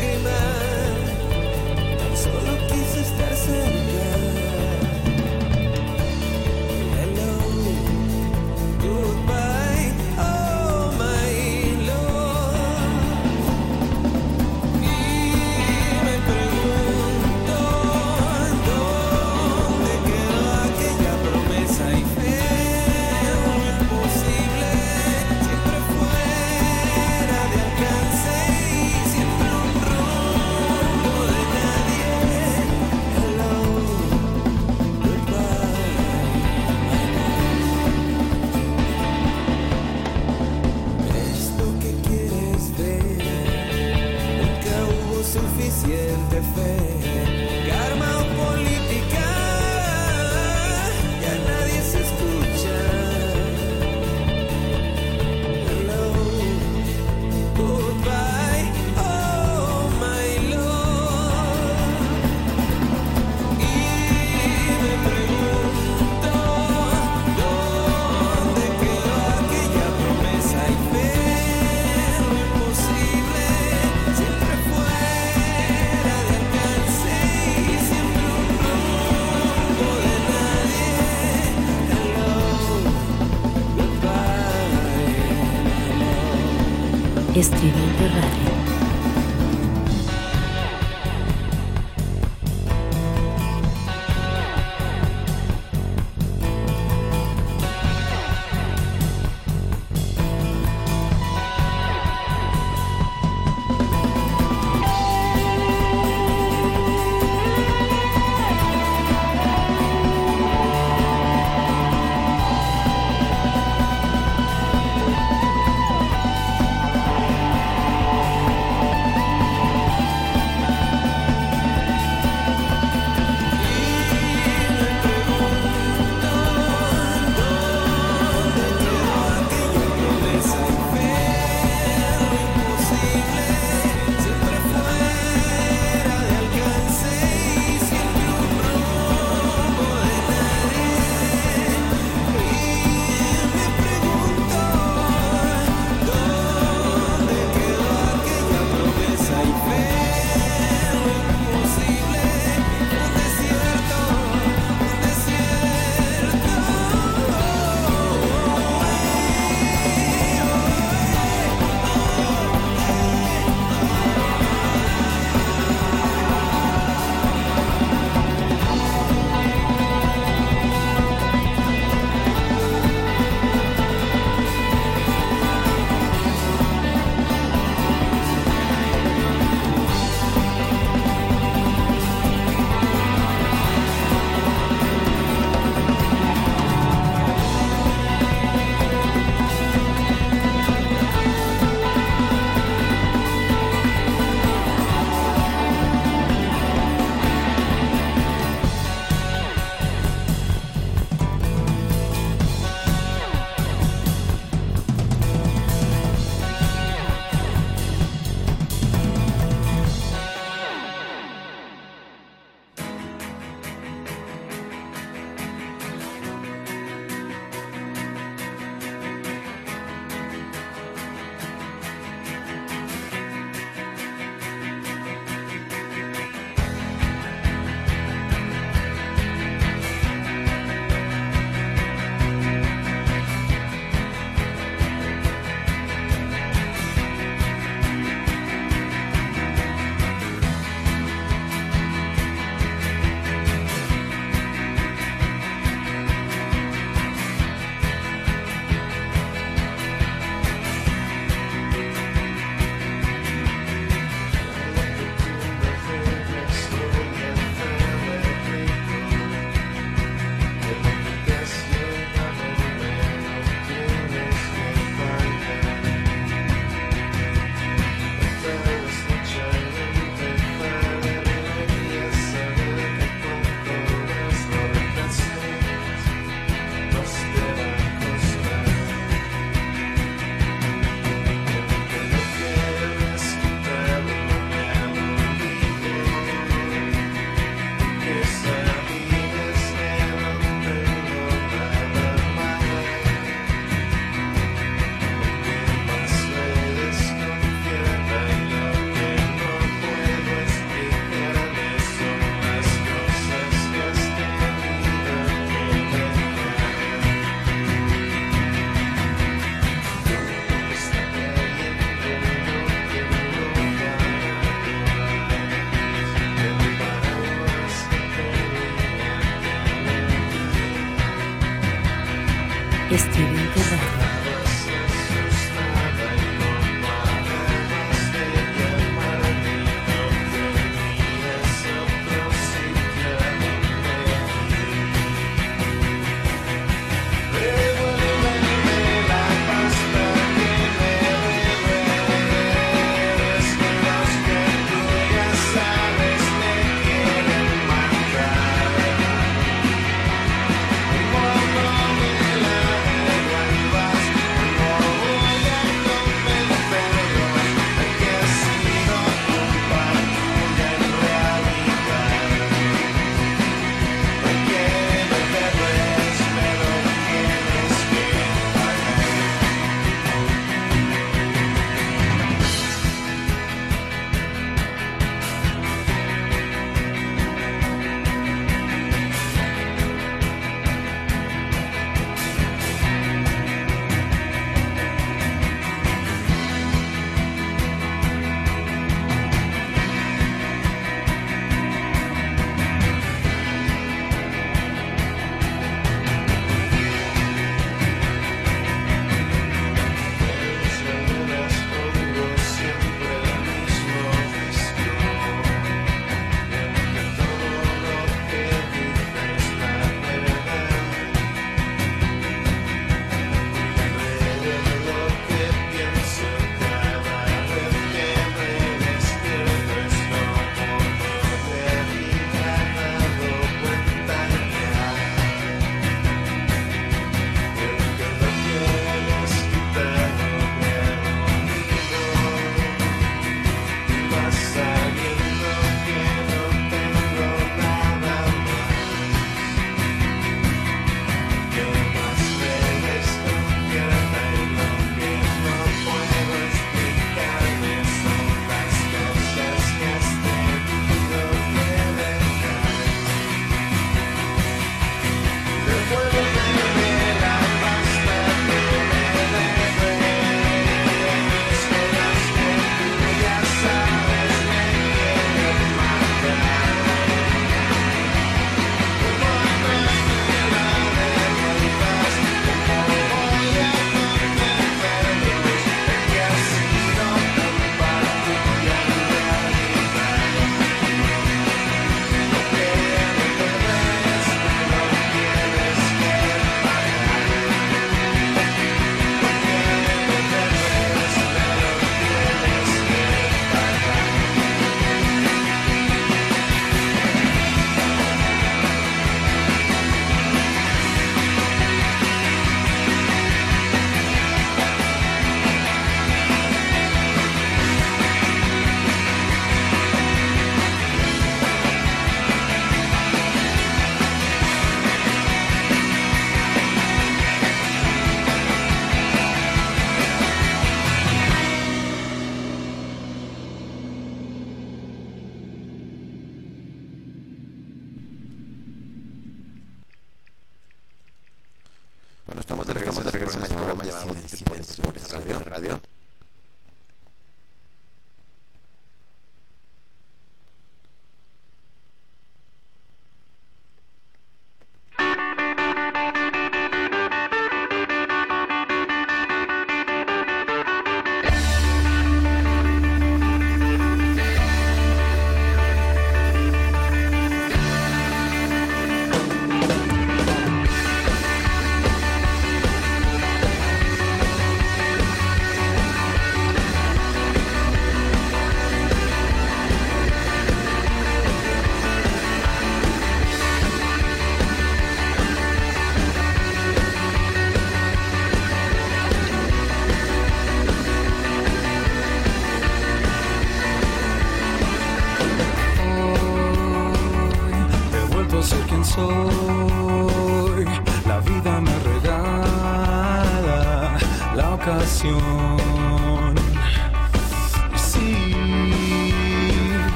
suficiente fe.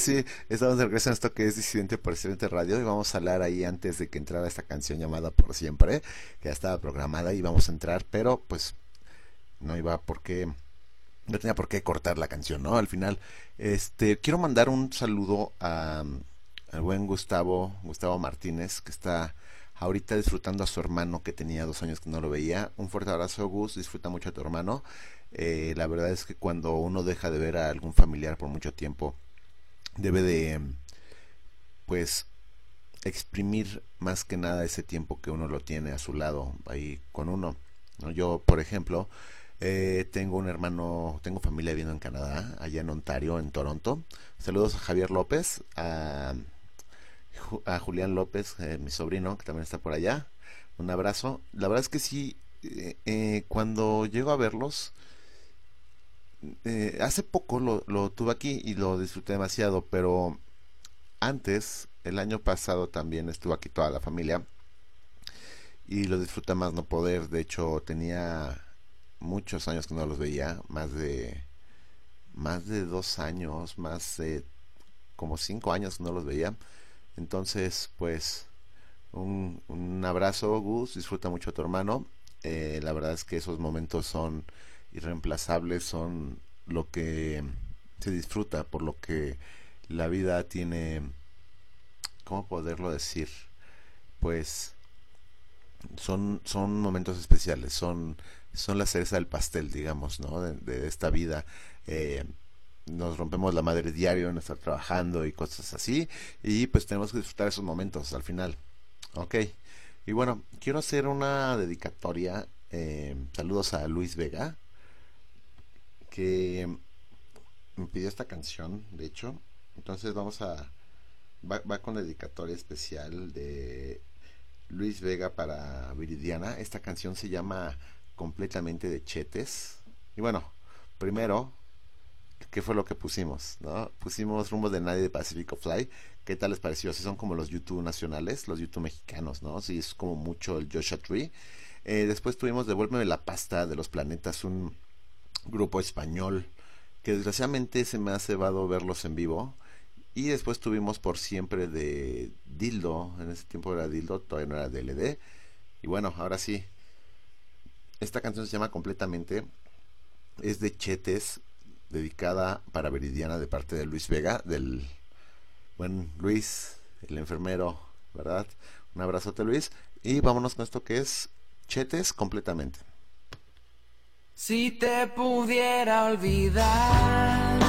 Sí, estamos de regreso en esto que es Disidente por Excelente Radio y vamos a hablar ahí antes de que entrara esta canción llamada Por Siempre, que ya estaba programada y vamos a entrar, pero pues no iba por qué, no tenía por qué cortar la canción, ¿no? Al final, este, quiero mandar un saludo a, al buen Gustavo, Gustavo Martínez, que está ahorita disfrutando a su hermano que tenía dos años que no lo veía. Un fuerte abrazo, Gus, disfruta mucho a tu hermano. Eh, la verdad es que cuando uno deja de ver a algún familiar por mucho tiempo, debe de pues exprimir más que nada ese tiempo que uno lo tiene a su lado ahí con uno ¿no? yo por ejemplo eh, tengo un hermano tengo familia viviendo en Canadá allá en Ontario en Toronto. Saludos a Javier López a, a Julián López eh, mi sobrino que también está por allá. Un abrazo. La verdad es que sí eh, cuando llego a verlos eh, hace poco lo, tuve aquí y lo disfruté demasiado, pero antes, el año pasado también estuvo aquí toda la familia y lo disfruté más no poder. De hecho, tenía muchos años que no los veía, más de más de dos años, más de como cinco años que no los veía. Entonces, pues, un, un abrazo, Gus, disfruta mucho a tu hermano. Eh, la verdad es que esos momentos son irreemplazables, son lo que se disfruta, por lo que la vida tiene, ¿cómo poderlo decir? Pues son, son momentos especiales, son, son la cereza del pastel, digamos, ¿no? De, esta vida. Eh, nos rompemos la madre diario en estar trabajando y cosas así, y pues tenemos que disfrutar esos momentos al final. Ok, y bueno, quiero hacer una dedicatoria. eh, saludos a Luis Vega, que me pidió esta canción, de hecho. Entonces vamos a... Va, va con dedicatoria especial de Luis Vega para Viridiana. Esta canción se llama Completamente de Chetes. Y bueno, primero, ¿qué fue lo que pusimos? ¿no? Pusimos Rumbo de Nadie de Pacifico Fly. ¿Qué tal les pareció? Si son como los YouTube nacionales, los YouTube mexicanos, ¿no? Si es como mucho el Joshua Tree. Eh, después tuvimos Devuélveme la pasta de los planetas, un grupo español que desgraciadamente se me ha cebado verlos en vivo. Y después tuvimos por siempre de Dildo, en ese tiempo era Dildo, todavía no era DLD. Y bueno, ahora sí, esta canción se llama completamente, es de Chetes, dedicada para Veridiana de parte de Luis Vega, del buen Luis, el enfermero, ¿verdad? Un abrazote Luis. Y vámonos con esto que es Chetes completamente. Si te pudiera olvidar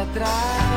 atrás.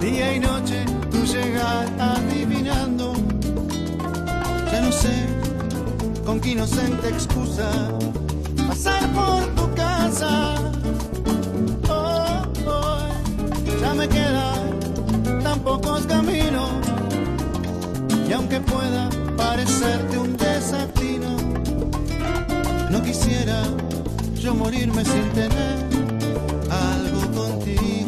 Día y noche tú llegar adivinando. Ya no sé con qué inocente excusa pasar por tu casa. Oh, oh, ya me quedan tan pocos caminos. Y aunque pueda parecerte un desatino no quisiera yo morirme sin tener algo contigo.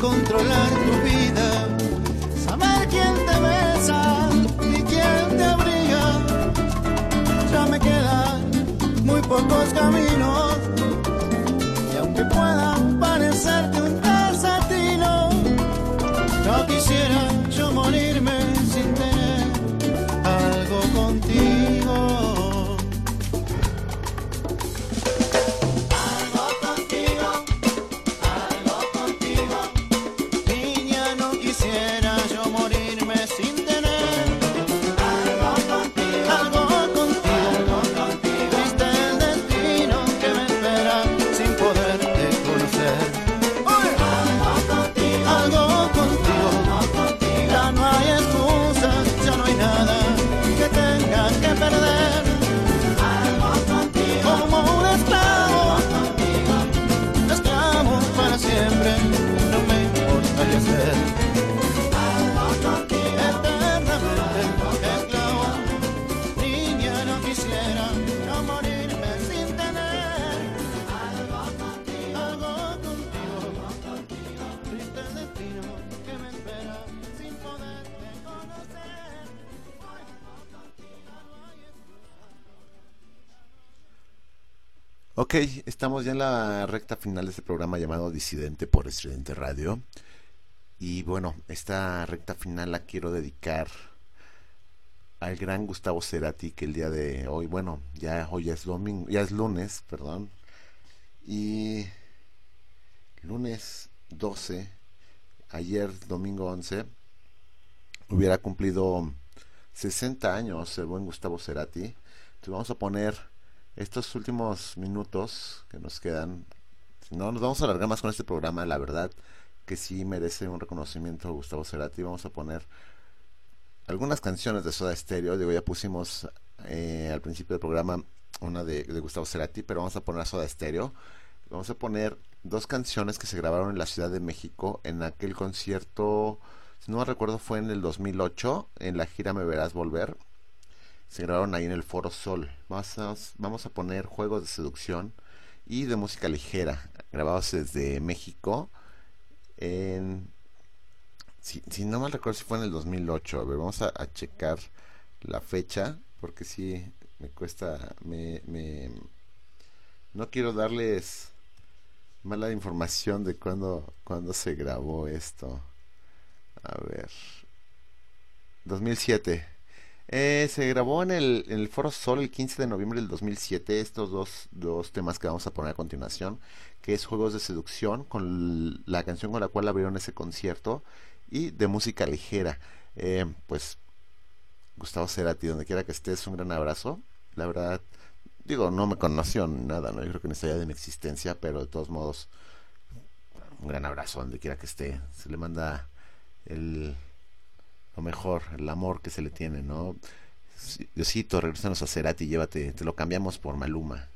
controlar tu vida, saber quién te besa y quién te abriga. Ya me quedan muy pocos caminos y aunque pueda parecerte estamos ya en la recta final de este programa llamado Disidente por Estridente Radio. Y bueno, esta recta final la quiero dedicar al gran Gustavo Cerati que el día de hoy, bueno, ya hoy es domingo, ya es lunes, perdón. Y lunes 12, ayer domingo 11, hubiera cumplido 60 años el buen Gustavo Cerati. Entonces vamos a poner estos últimos minutos que nos quedan no nos vamos a alargar más con este programa, la verdad que sí merece un reconocimiento Gustavo Cerati. Vamos a poner algunas canciones de Soda Stereo. Digo, ya pusimos eh, al principio del programa una de, Gustavo Cerati, pero vamos a poner a Soda Stereo. Vamos a poner dos canciones que se grabaron en la Ciudad de México en aquel concierto, si no recuerdo, fue en el 2008, en la gira Me Verás Volver. Se grabaron ahí en el Foro Sol. Vamos a, vamos a poner juegos de seducción y de música ligera, grabados desde México. En, si, si no mal recuerdo si fue en el 2008. A ver, vamos a, checar la fecha, porque sí me cuesta, me, me, no quiero darles mala información de cuándo, cuándo se grabó esto. A ver. 2007. Eh, se grabó en el, Foro Sol el 15 de noviembre del 2007 estos dos, dos temas que vamos a poner a continuación, que es Juegos de Seducción, con la canción con la cual abrieron ese concierto, y de música ligera. Eh, pues Gustavo Cerati, donde quiera que estés, un gran abrazo. La verdad, digo, no me conoció nada, ¿no? Yo creo que no ya de mi existencia, pero de todos modos, un gran abrazo donde quiera que esté. Se le manda el mejor, el amor que se le tiene, ¿no? Diosito, regresanos a Cerati, llévate, te lo cambiamos por Maluma.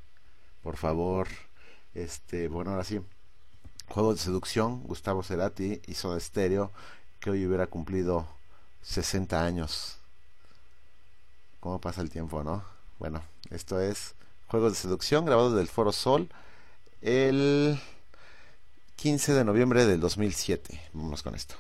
Por favor. Este, bueno, ahora sí. Juego de seducción, Gustavo Cerati y Soda Stereo, que hoy hubiera cumplido 60 años. ¿Cómo pasa el tiempo, no? Bueno, esto es Juegos de Seducción, grabado del Foro Sol, el 15 de noviembre del 2007. Vamos con esto.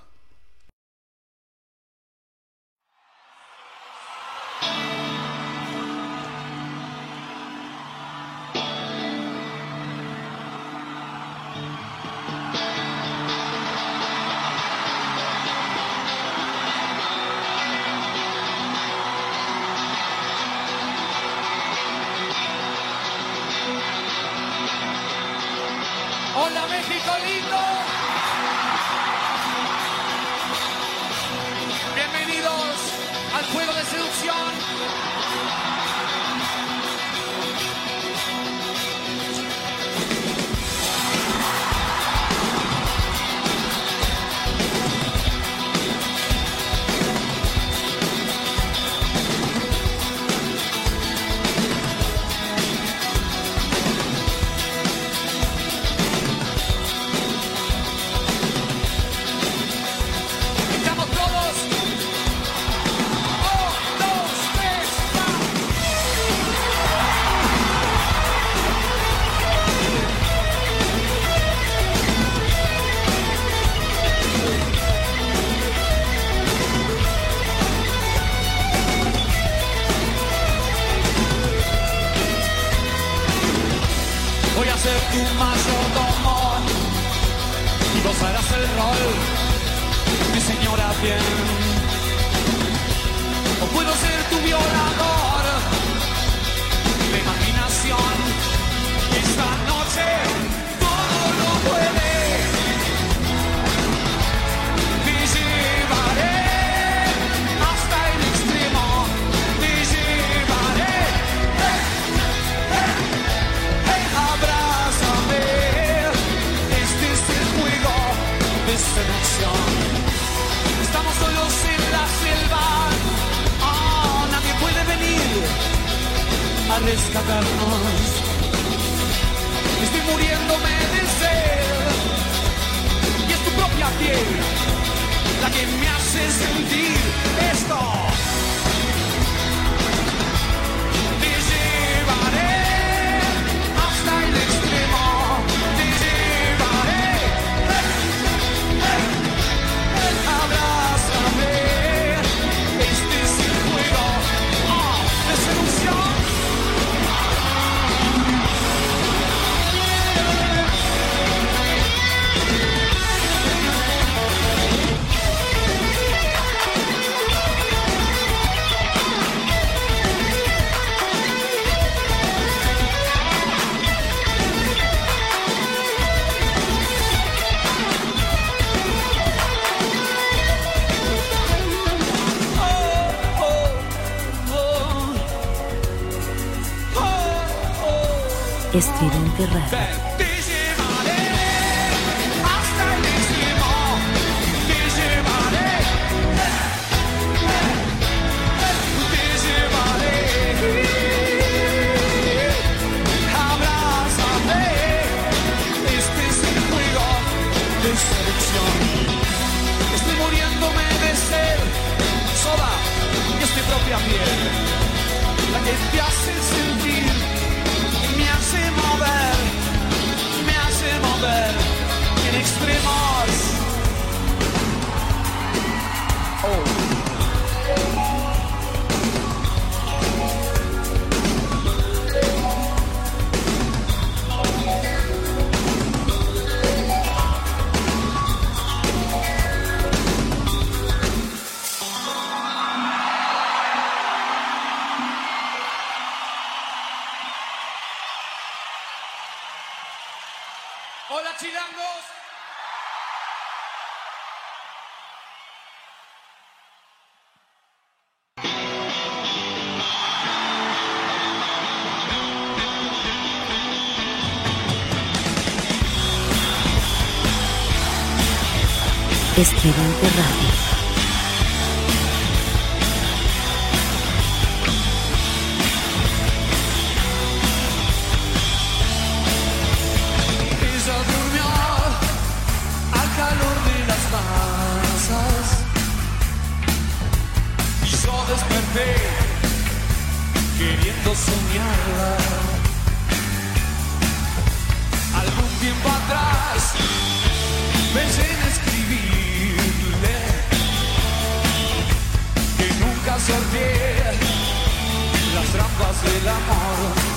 Hola chilangos. Esquivante Radio. mundo. Algún tiempo atrás pensé en escribirle que nunca sorteé las trampas del amor.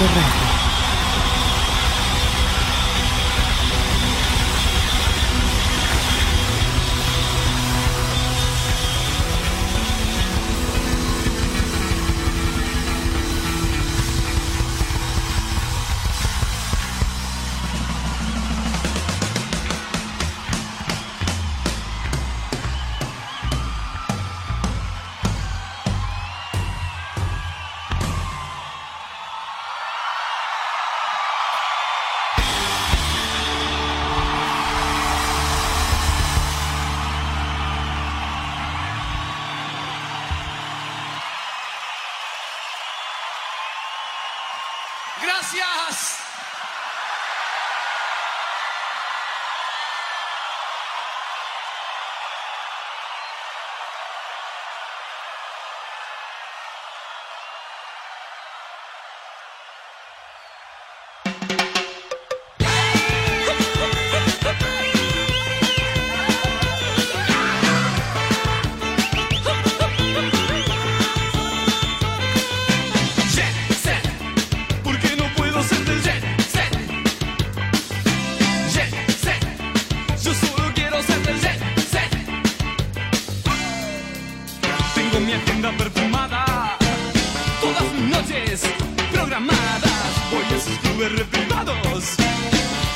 Radio. Tienda perfumada. Todas mis noches programadas voy a sus clubes reprivados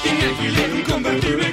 y me alquilé un convertible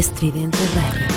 Estridente Radio.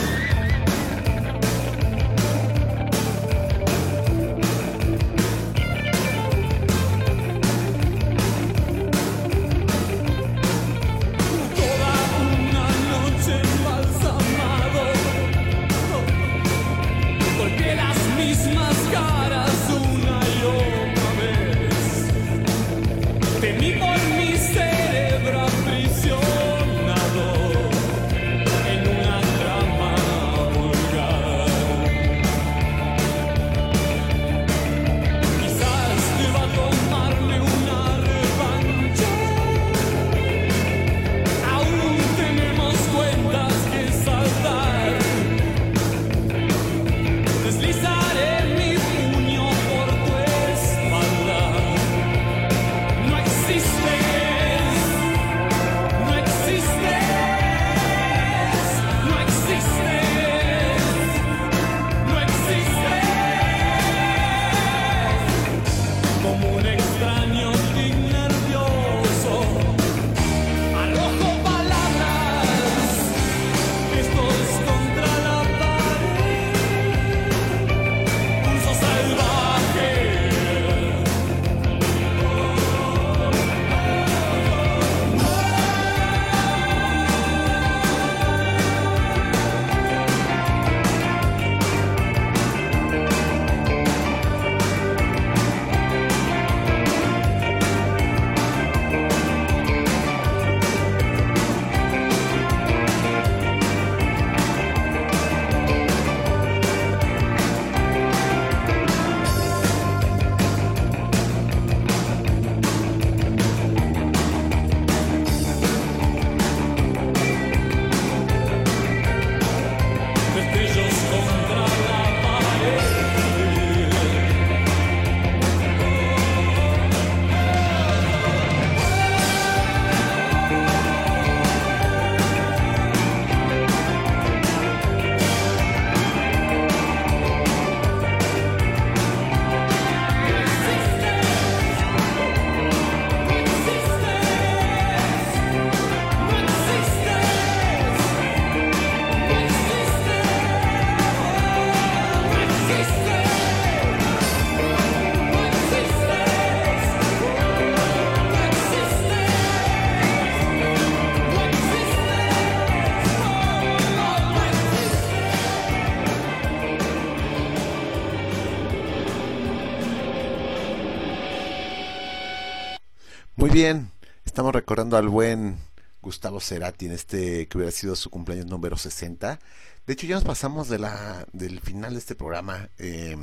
Recordando al buen Gustavo Cerati en este que hubiera sido su cumpleaños número 60. De hecho, ya nos pasamos de la, del final de este programa. eh,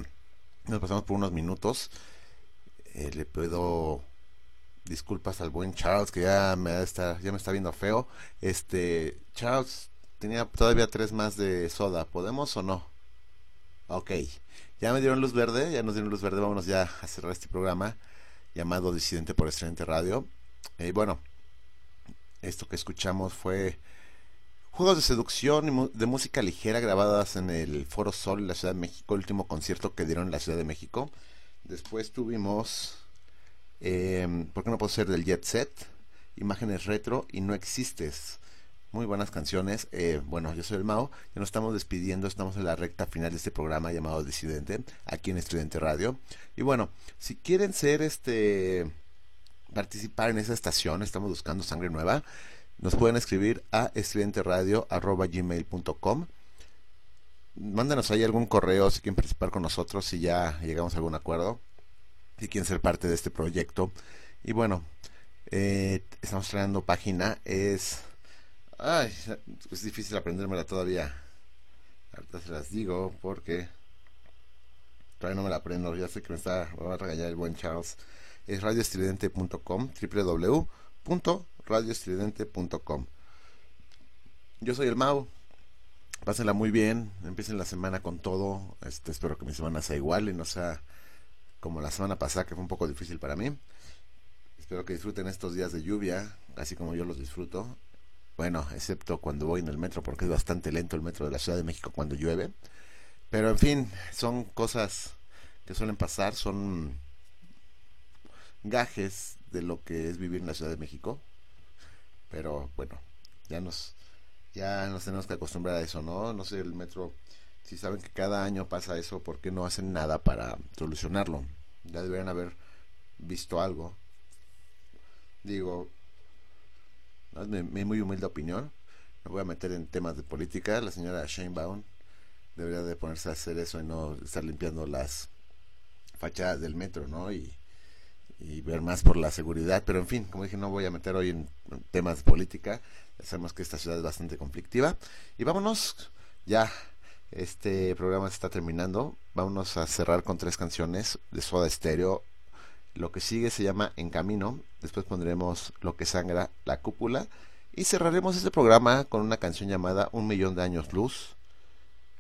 nos pasamos por unos minutos. Eh, le pido disculpas al buen Charles que ya me estar- ya me está viendo feo. Este, Charles, tenía todavía tres más de soda. ¿Podemos o no? Ok, ya me dieron luz verde, ya nos dieron luz verde. Vámonos ya a cerrar este programa llamado Disidente por Excelente Radio. Y bueno, esto que escuchamos fue juegos de seducción de música ligera grabadas en el Foro Sol en la Ciudad de México, el último concierto que dieron en la Ciudad de México. Después tuvimos, eh, ¿por qué no puedo ser del Jet Set? Imágenes retro y No Existes, Muy buenas canciones. Eh, bueno, yo soy el Mao. Ya nos estamos despidiendo. Estamos en la recta final de este programa llamado Disidente, aquí en Estudiante Radio. Y bueno, si quieren ser este participar en esa estación, estamos buscando sangre nueva. Nos pueden escribir a estudianteradio.gmail.com Mándanos ahí algún correo si quieren participar con nosotros, si ya llegamos a algún acuerdo, si quieren ser parte de este proyecto. Y bueno, eh, estamos creando página, es... Ay, es difícil aprendérmela todavía. Ahorita se las digo porque todavía no me la aprendo. Ya sé que me está me va a regañar el buen Charles. Es radioestridente.com, www.radioestridente.com. Yo soy el Mau. Pásenla muy bien, empiecen la semana con todo. Este, espero que mi semana sea igual y no sea como la semana pasada que fue un poco difícil para mí. Espero que disfruten estos días de lluvia, así como yo los disfruto. Bueno, excepto cuando voy en el metro, porque es bastante lento el metro de la Ciudad de México cuando llueve. Pero en fin, son cosas que suelen pasar, son gajes de lo que es vivir en la Ciudad de México. Pero bueno, ya nos ya nos tenemos que acostumbrar a eso, ¿no? No sé, el metro, si saben que cada año pasa eso, ¿por qué no hacen nada para solucionarlo? Ya deberían haber visto algo. Digo, es mi, mi muy humilde opinión. Me voy a meter en temas de política. La señora Sheinbaum debería de ponerse a hacer eso y no estar limpiando las fachadas del metro, ¿no? Y, y ver más por la seguridad. Pero en fin, como dije, no voy a meter hoy en temas de política. Ya sabemos que esta ciudad es bastante conflictiva. Y vámonos, ya este programa se está terminando. Vámonos a cerrar con tres canciones de Soda Stereo. Lo que sigue se llama En Camino. Después pondremos Lo que sangra, La Cúpula. Y cerraremos este programa con una canción llamada Un Millón de Años Luz.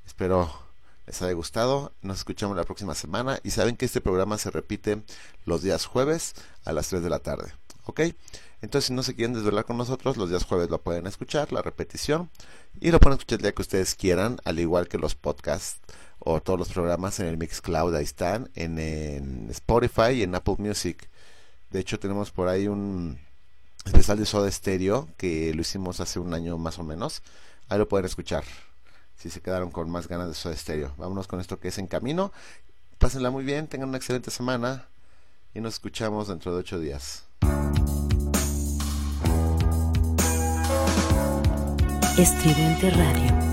Espero les haya gustado. Nos escuchamos la próxima semana. Y saben que este programa se repite los días jueves a las 3 de la tarde. ¿Ok? Entonces, si no se quieren desvelar con nosotros, los días jueves lo pueden escuchar, la repetición. Y lo pueden escuchar el día que ustedes quieran, al igual que los podcasts o todos los programas en el Mixcloud. Ahí están, en, en Spotify y en Apple Music. De hecho, tenemos por ahí un especial de Soda Stereo que lo hicimos hace un año más o menos. Ahí lo pueden escuchar si se quedaron con más ganas de Soda Stereo. Vámonos con esto que es en camino. Pásenla muy bien, tengan una excelente semana y nos escuchamos dentro de ocho días. Estridente Radio.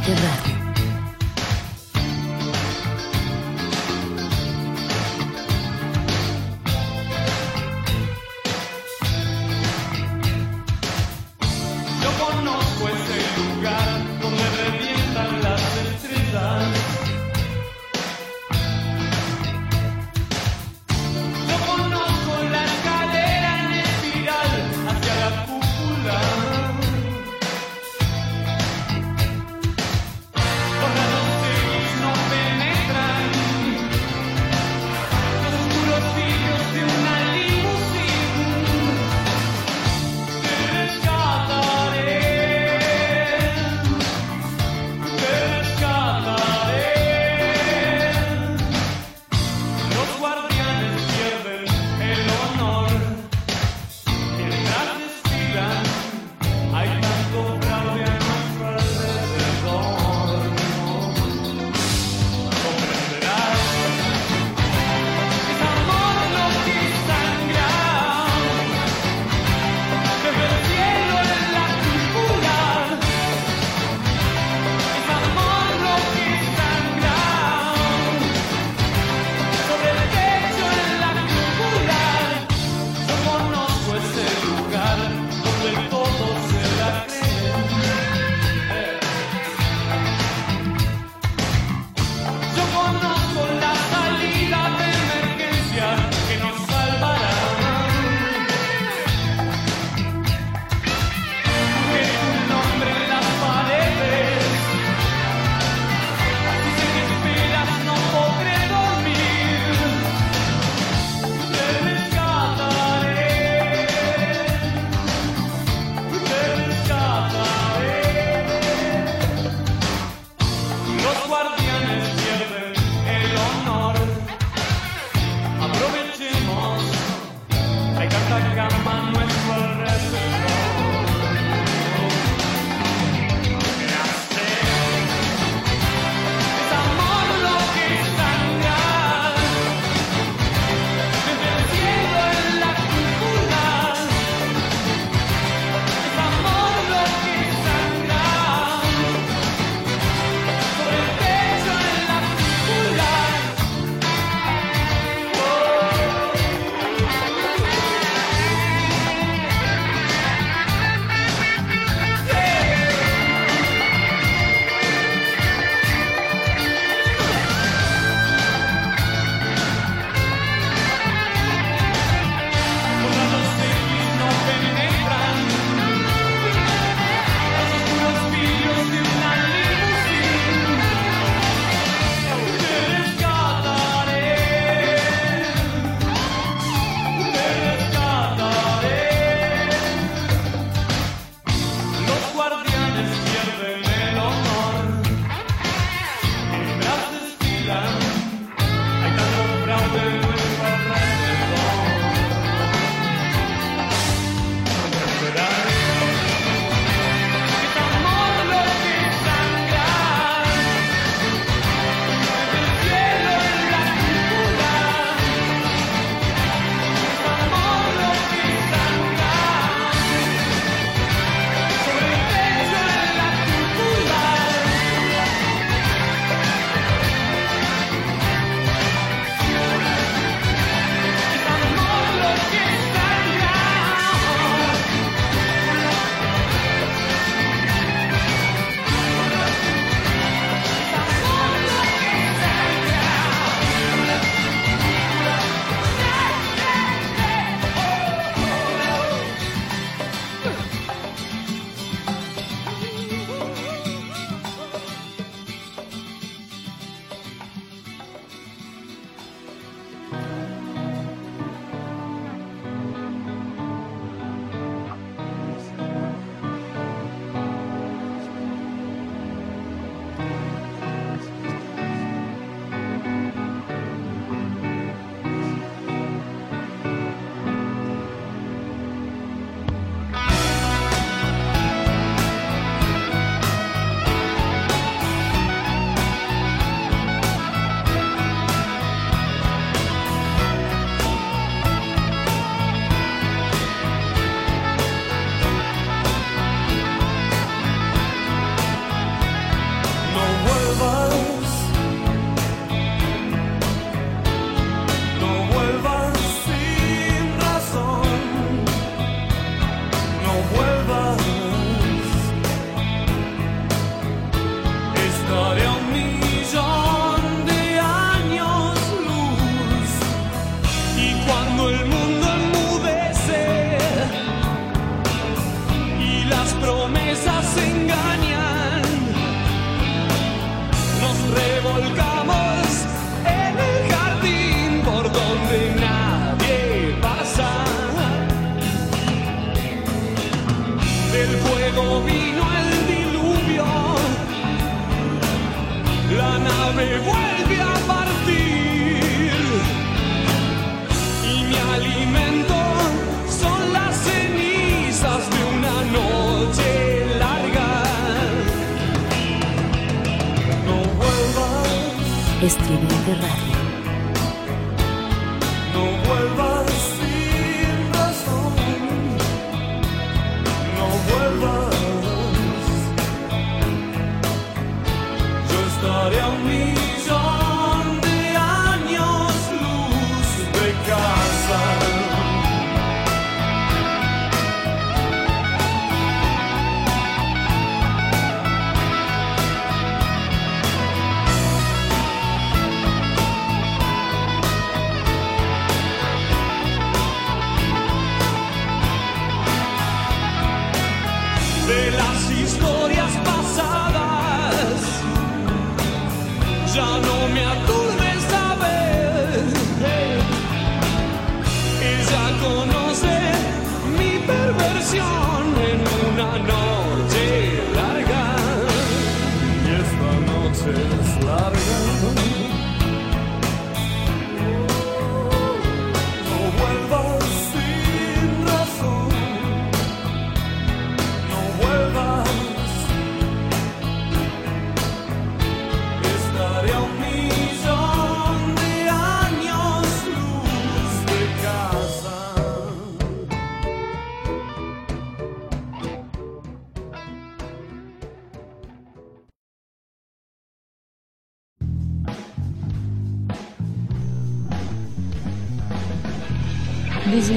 Estridente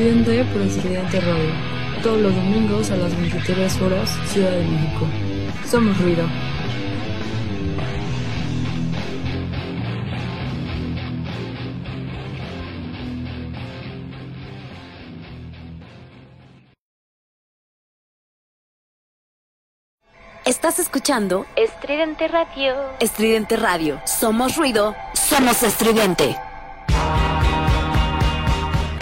Disidente por Estridente Radio. Todos los domingos a las 23 horas, Ciudad de México. Somos ruido. Estás escuchando Estridente Radio. Estridente Radio. Somos ruido, somos estridente.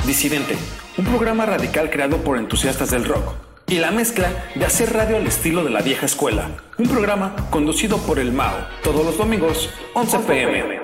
Disidente, un programa radical creado por entusiastas del rock. Y la mezcla de hacer radio al estilo de la vieja escuela. Un programa conducido por el Mao, todos los domingos, 11 pm.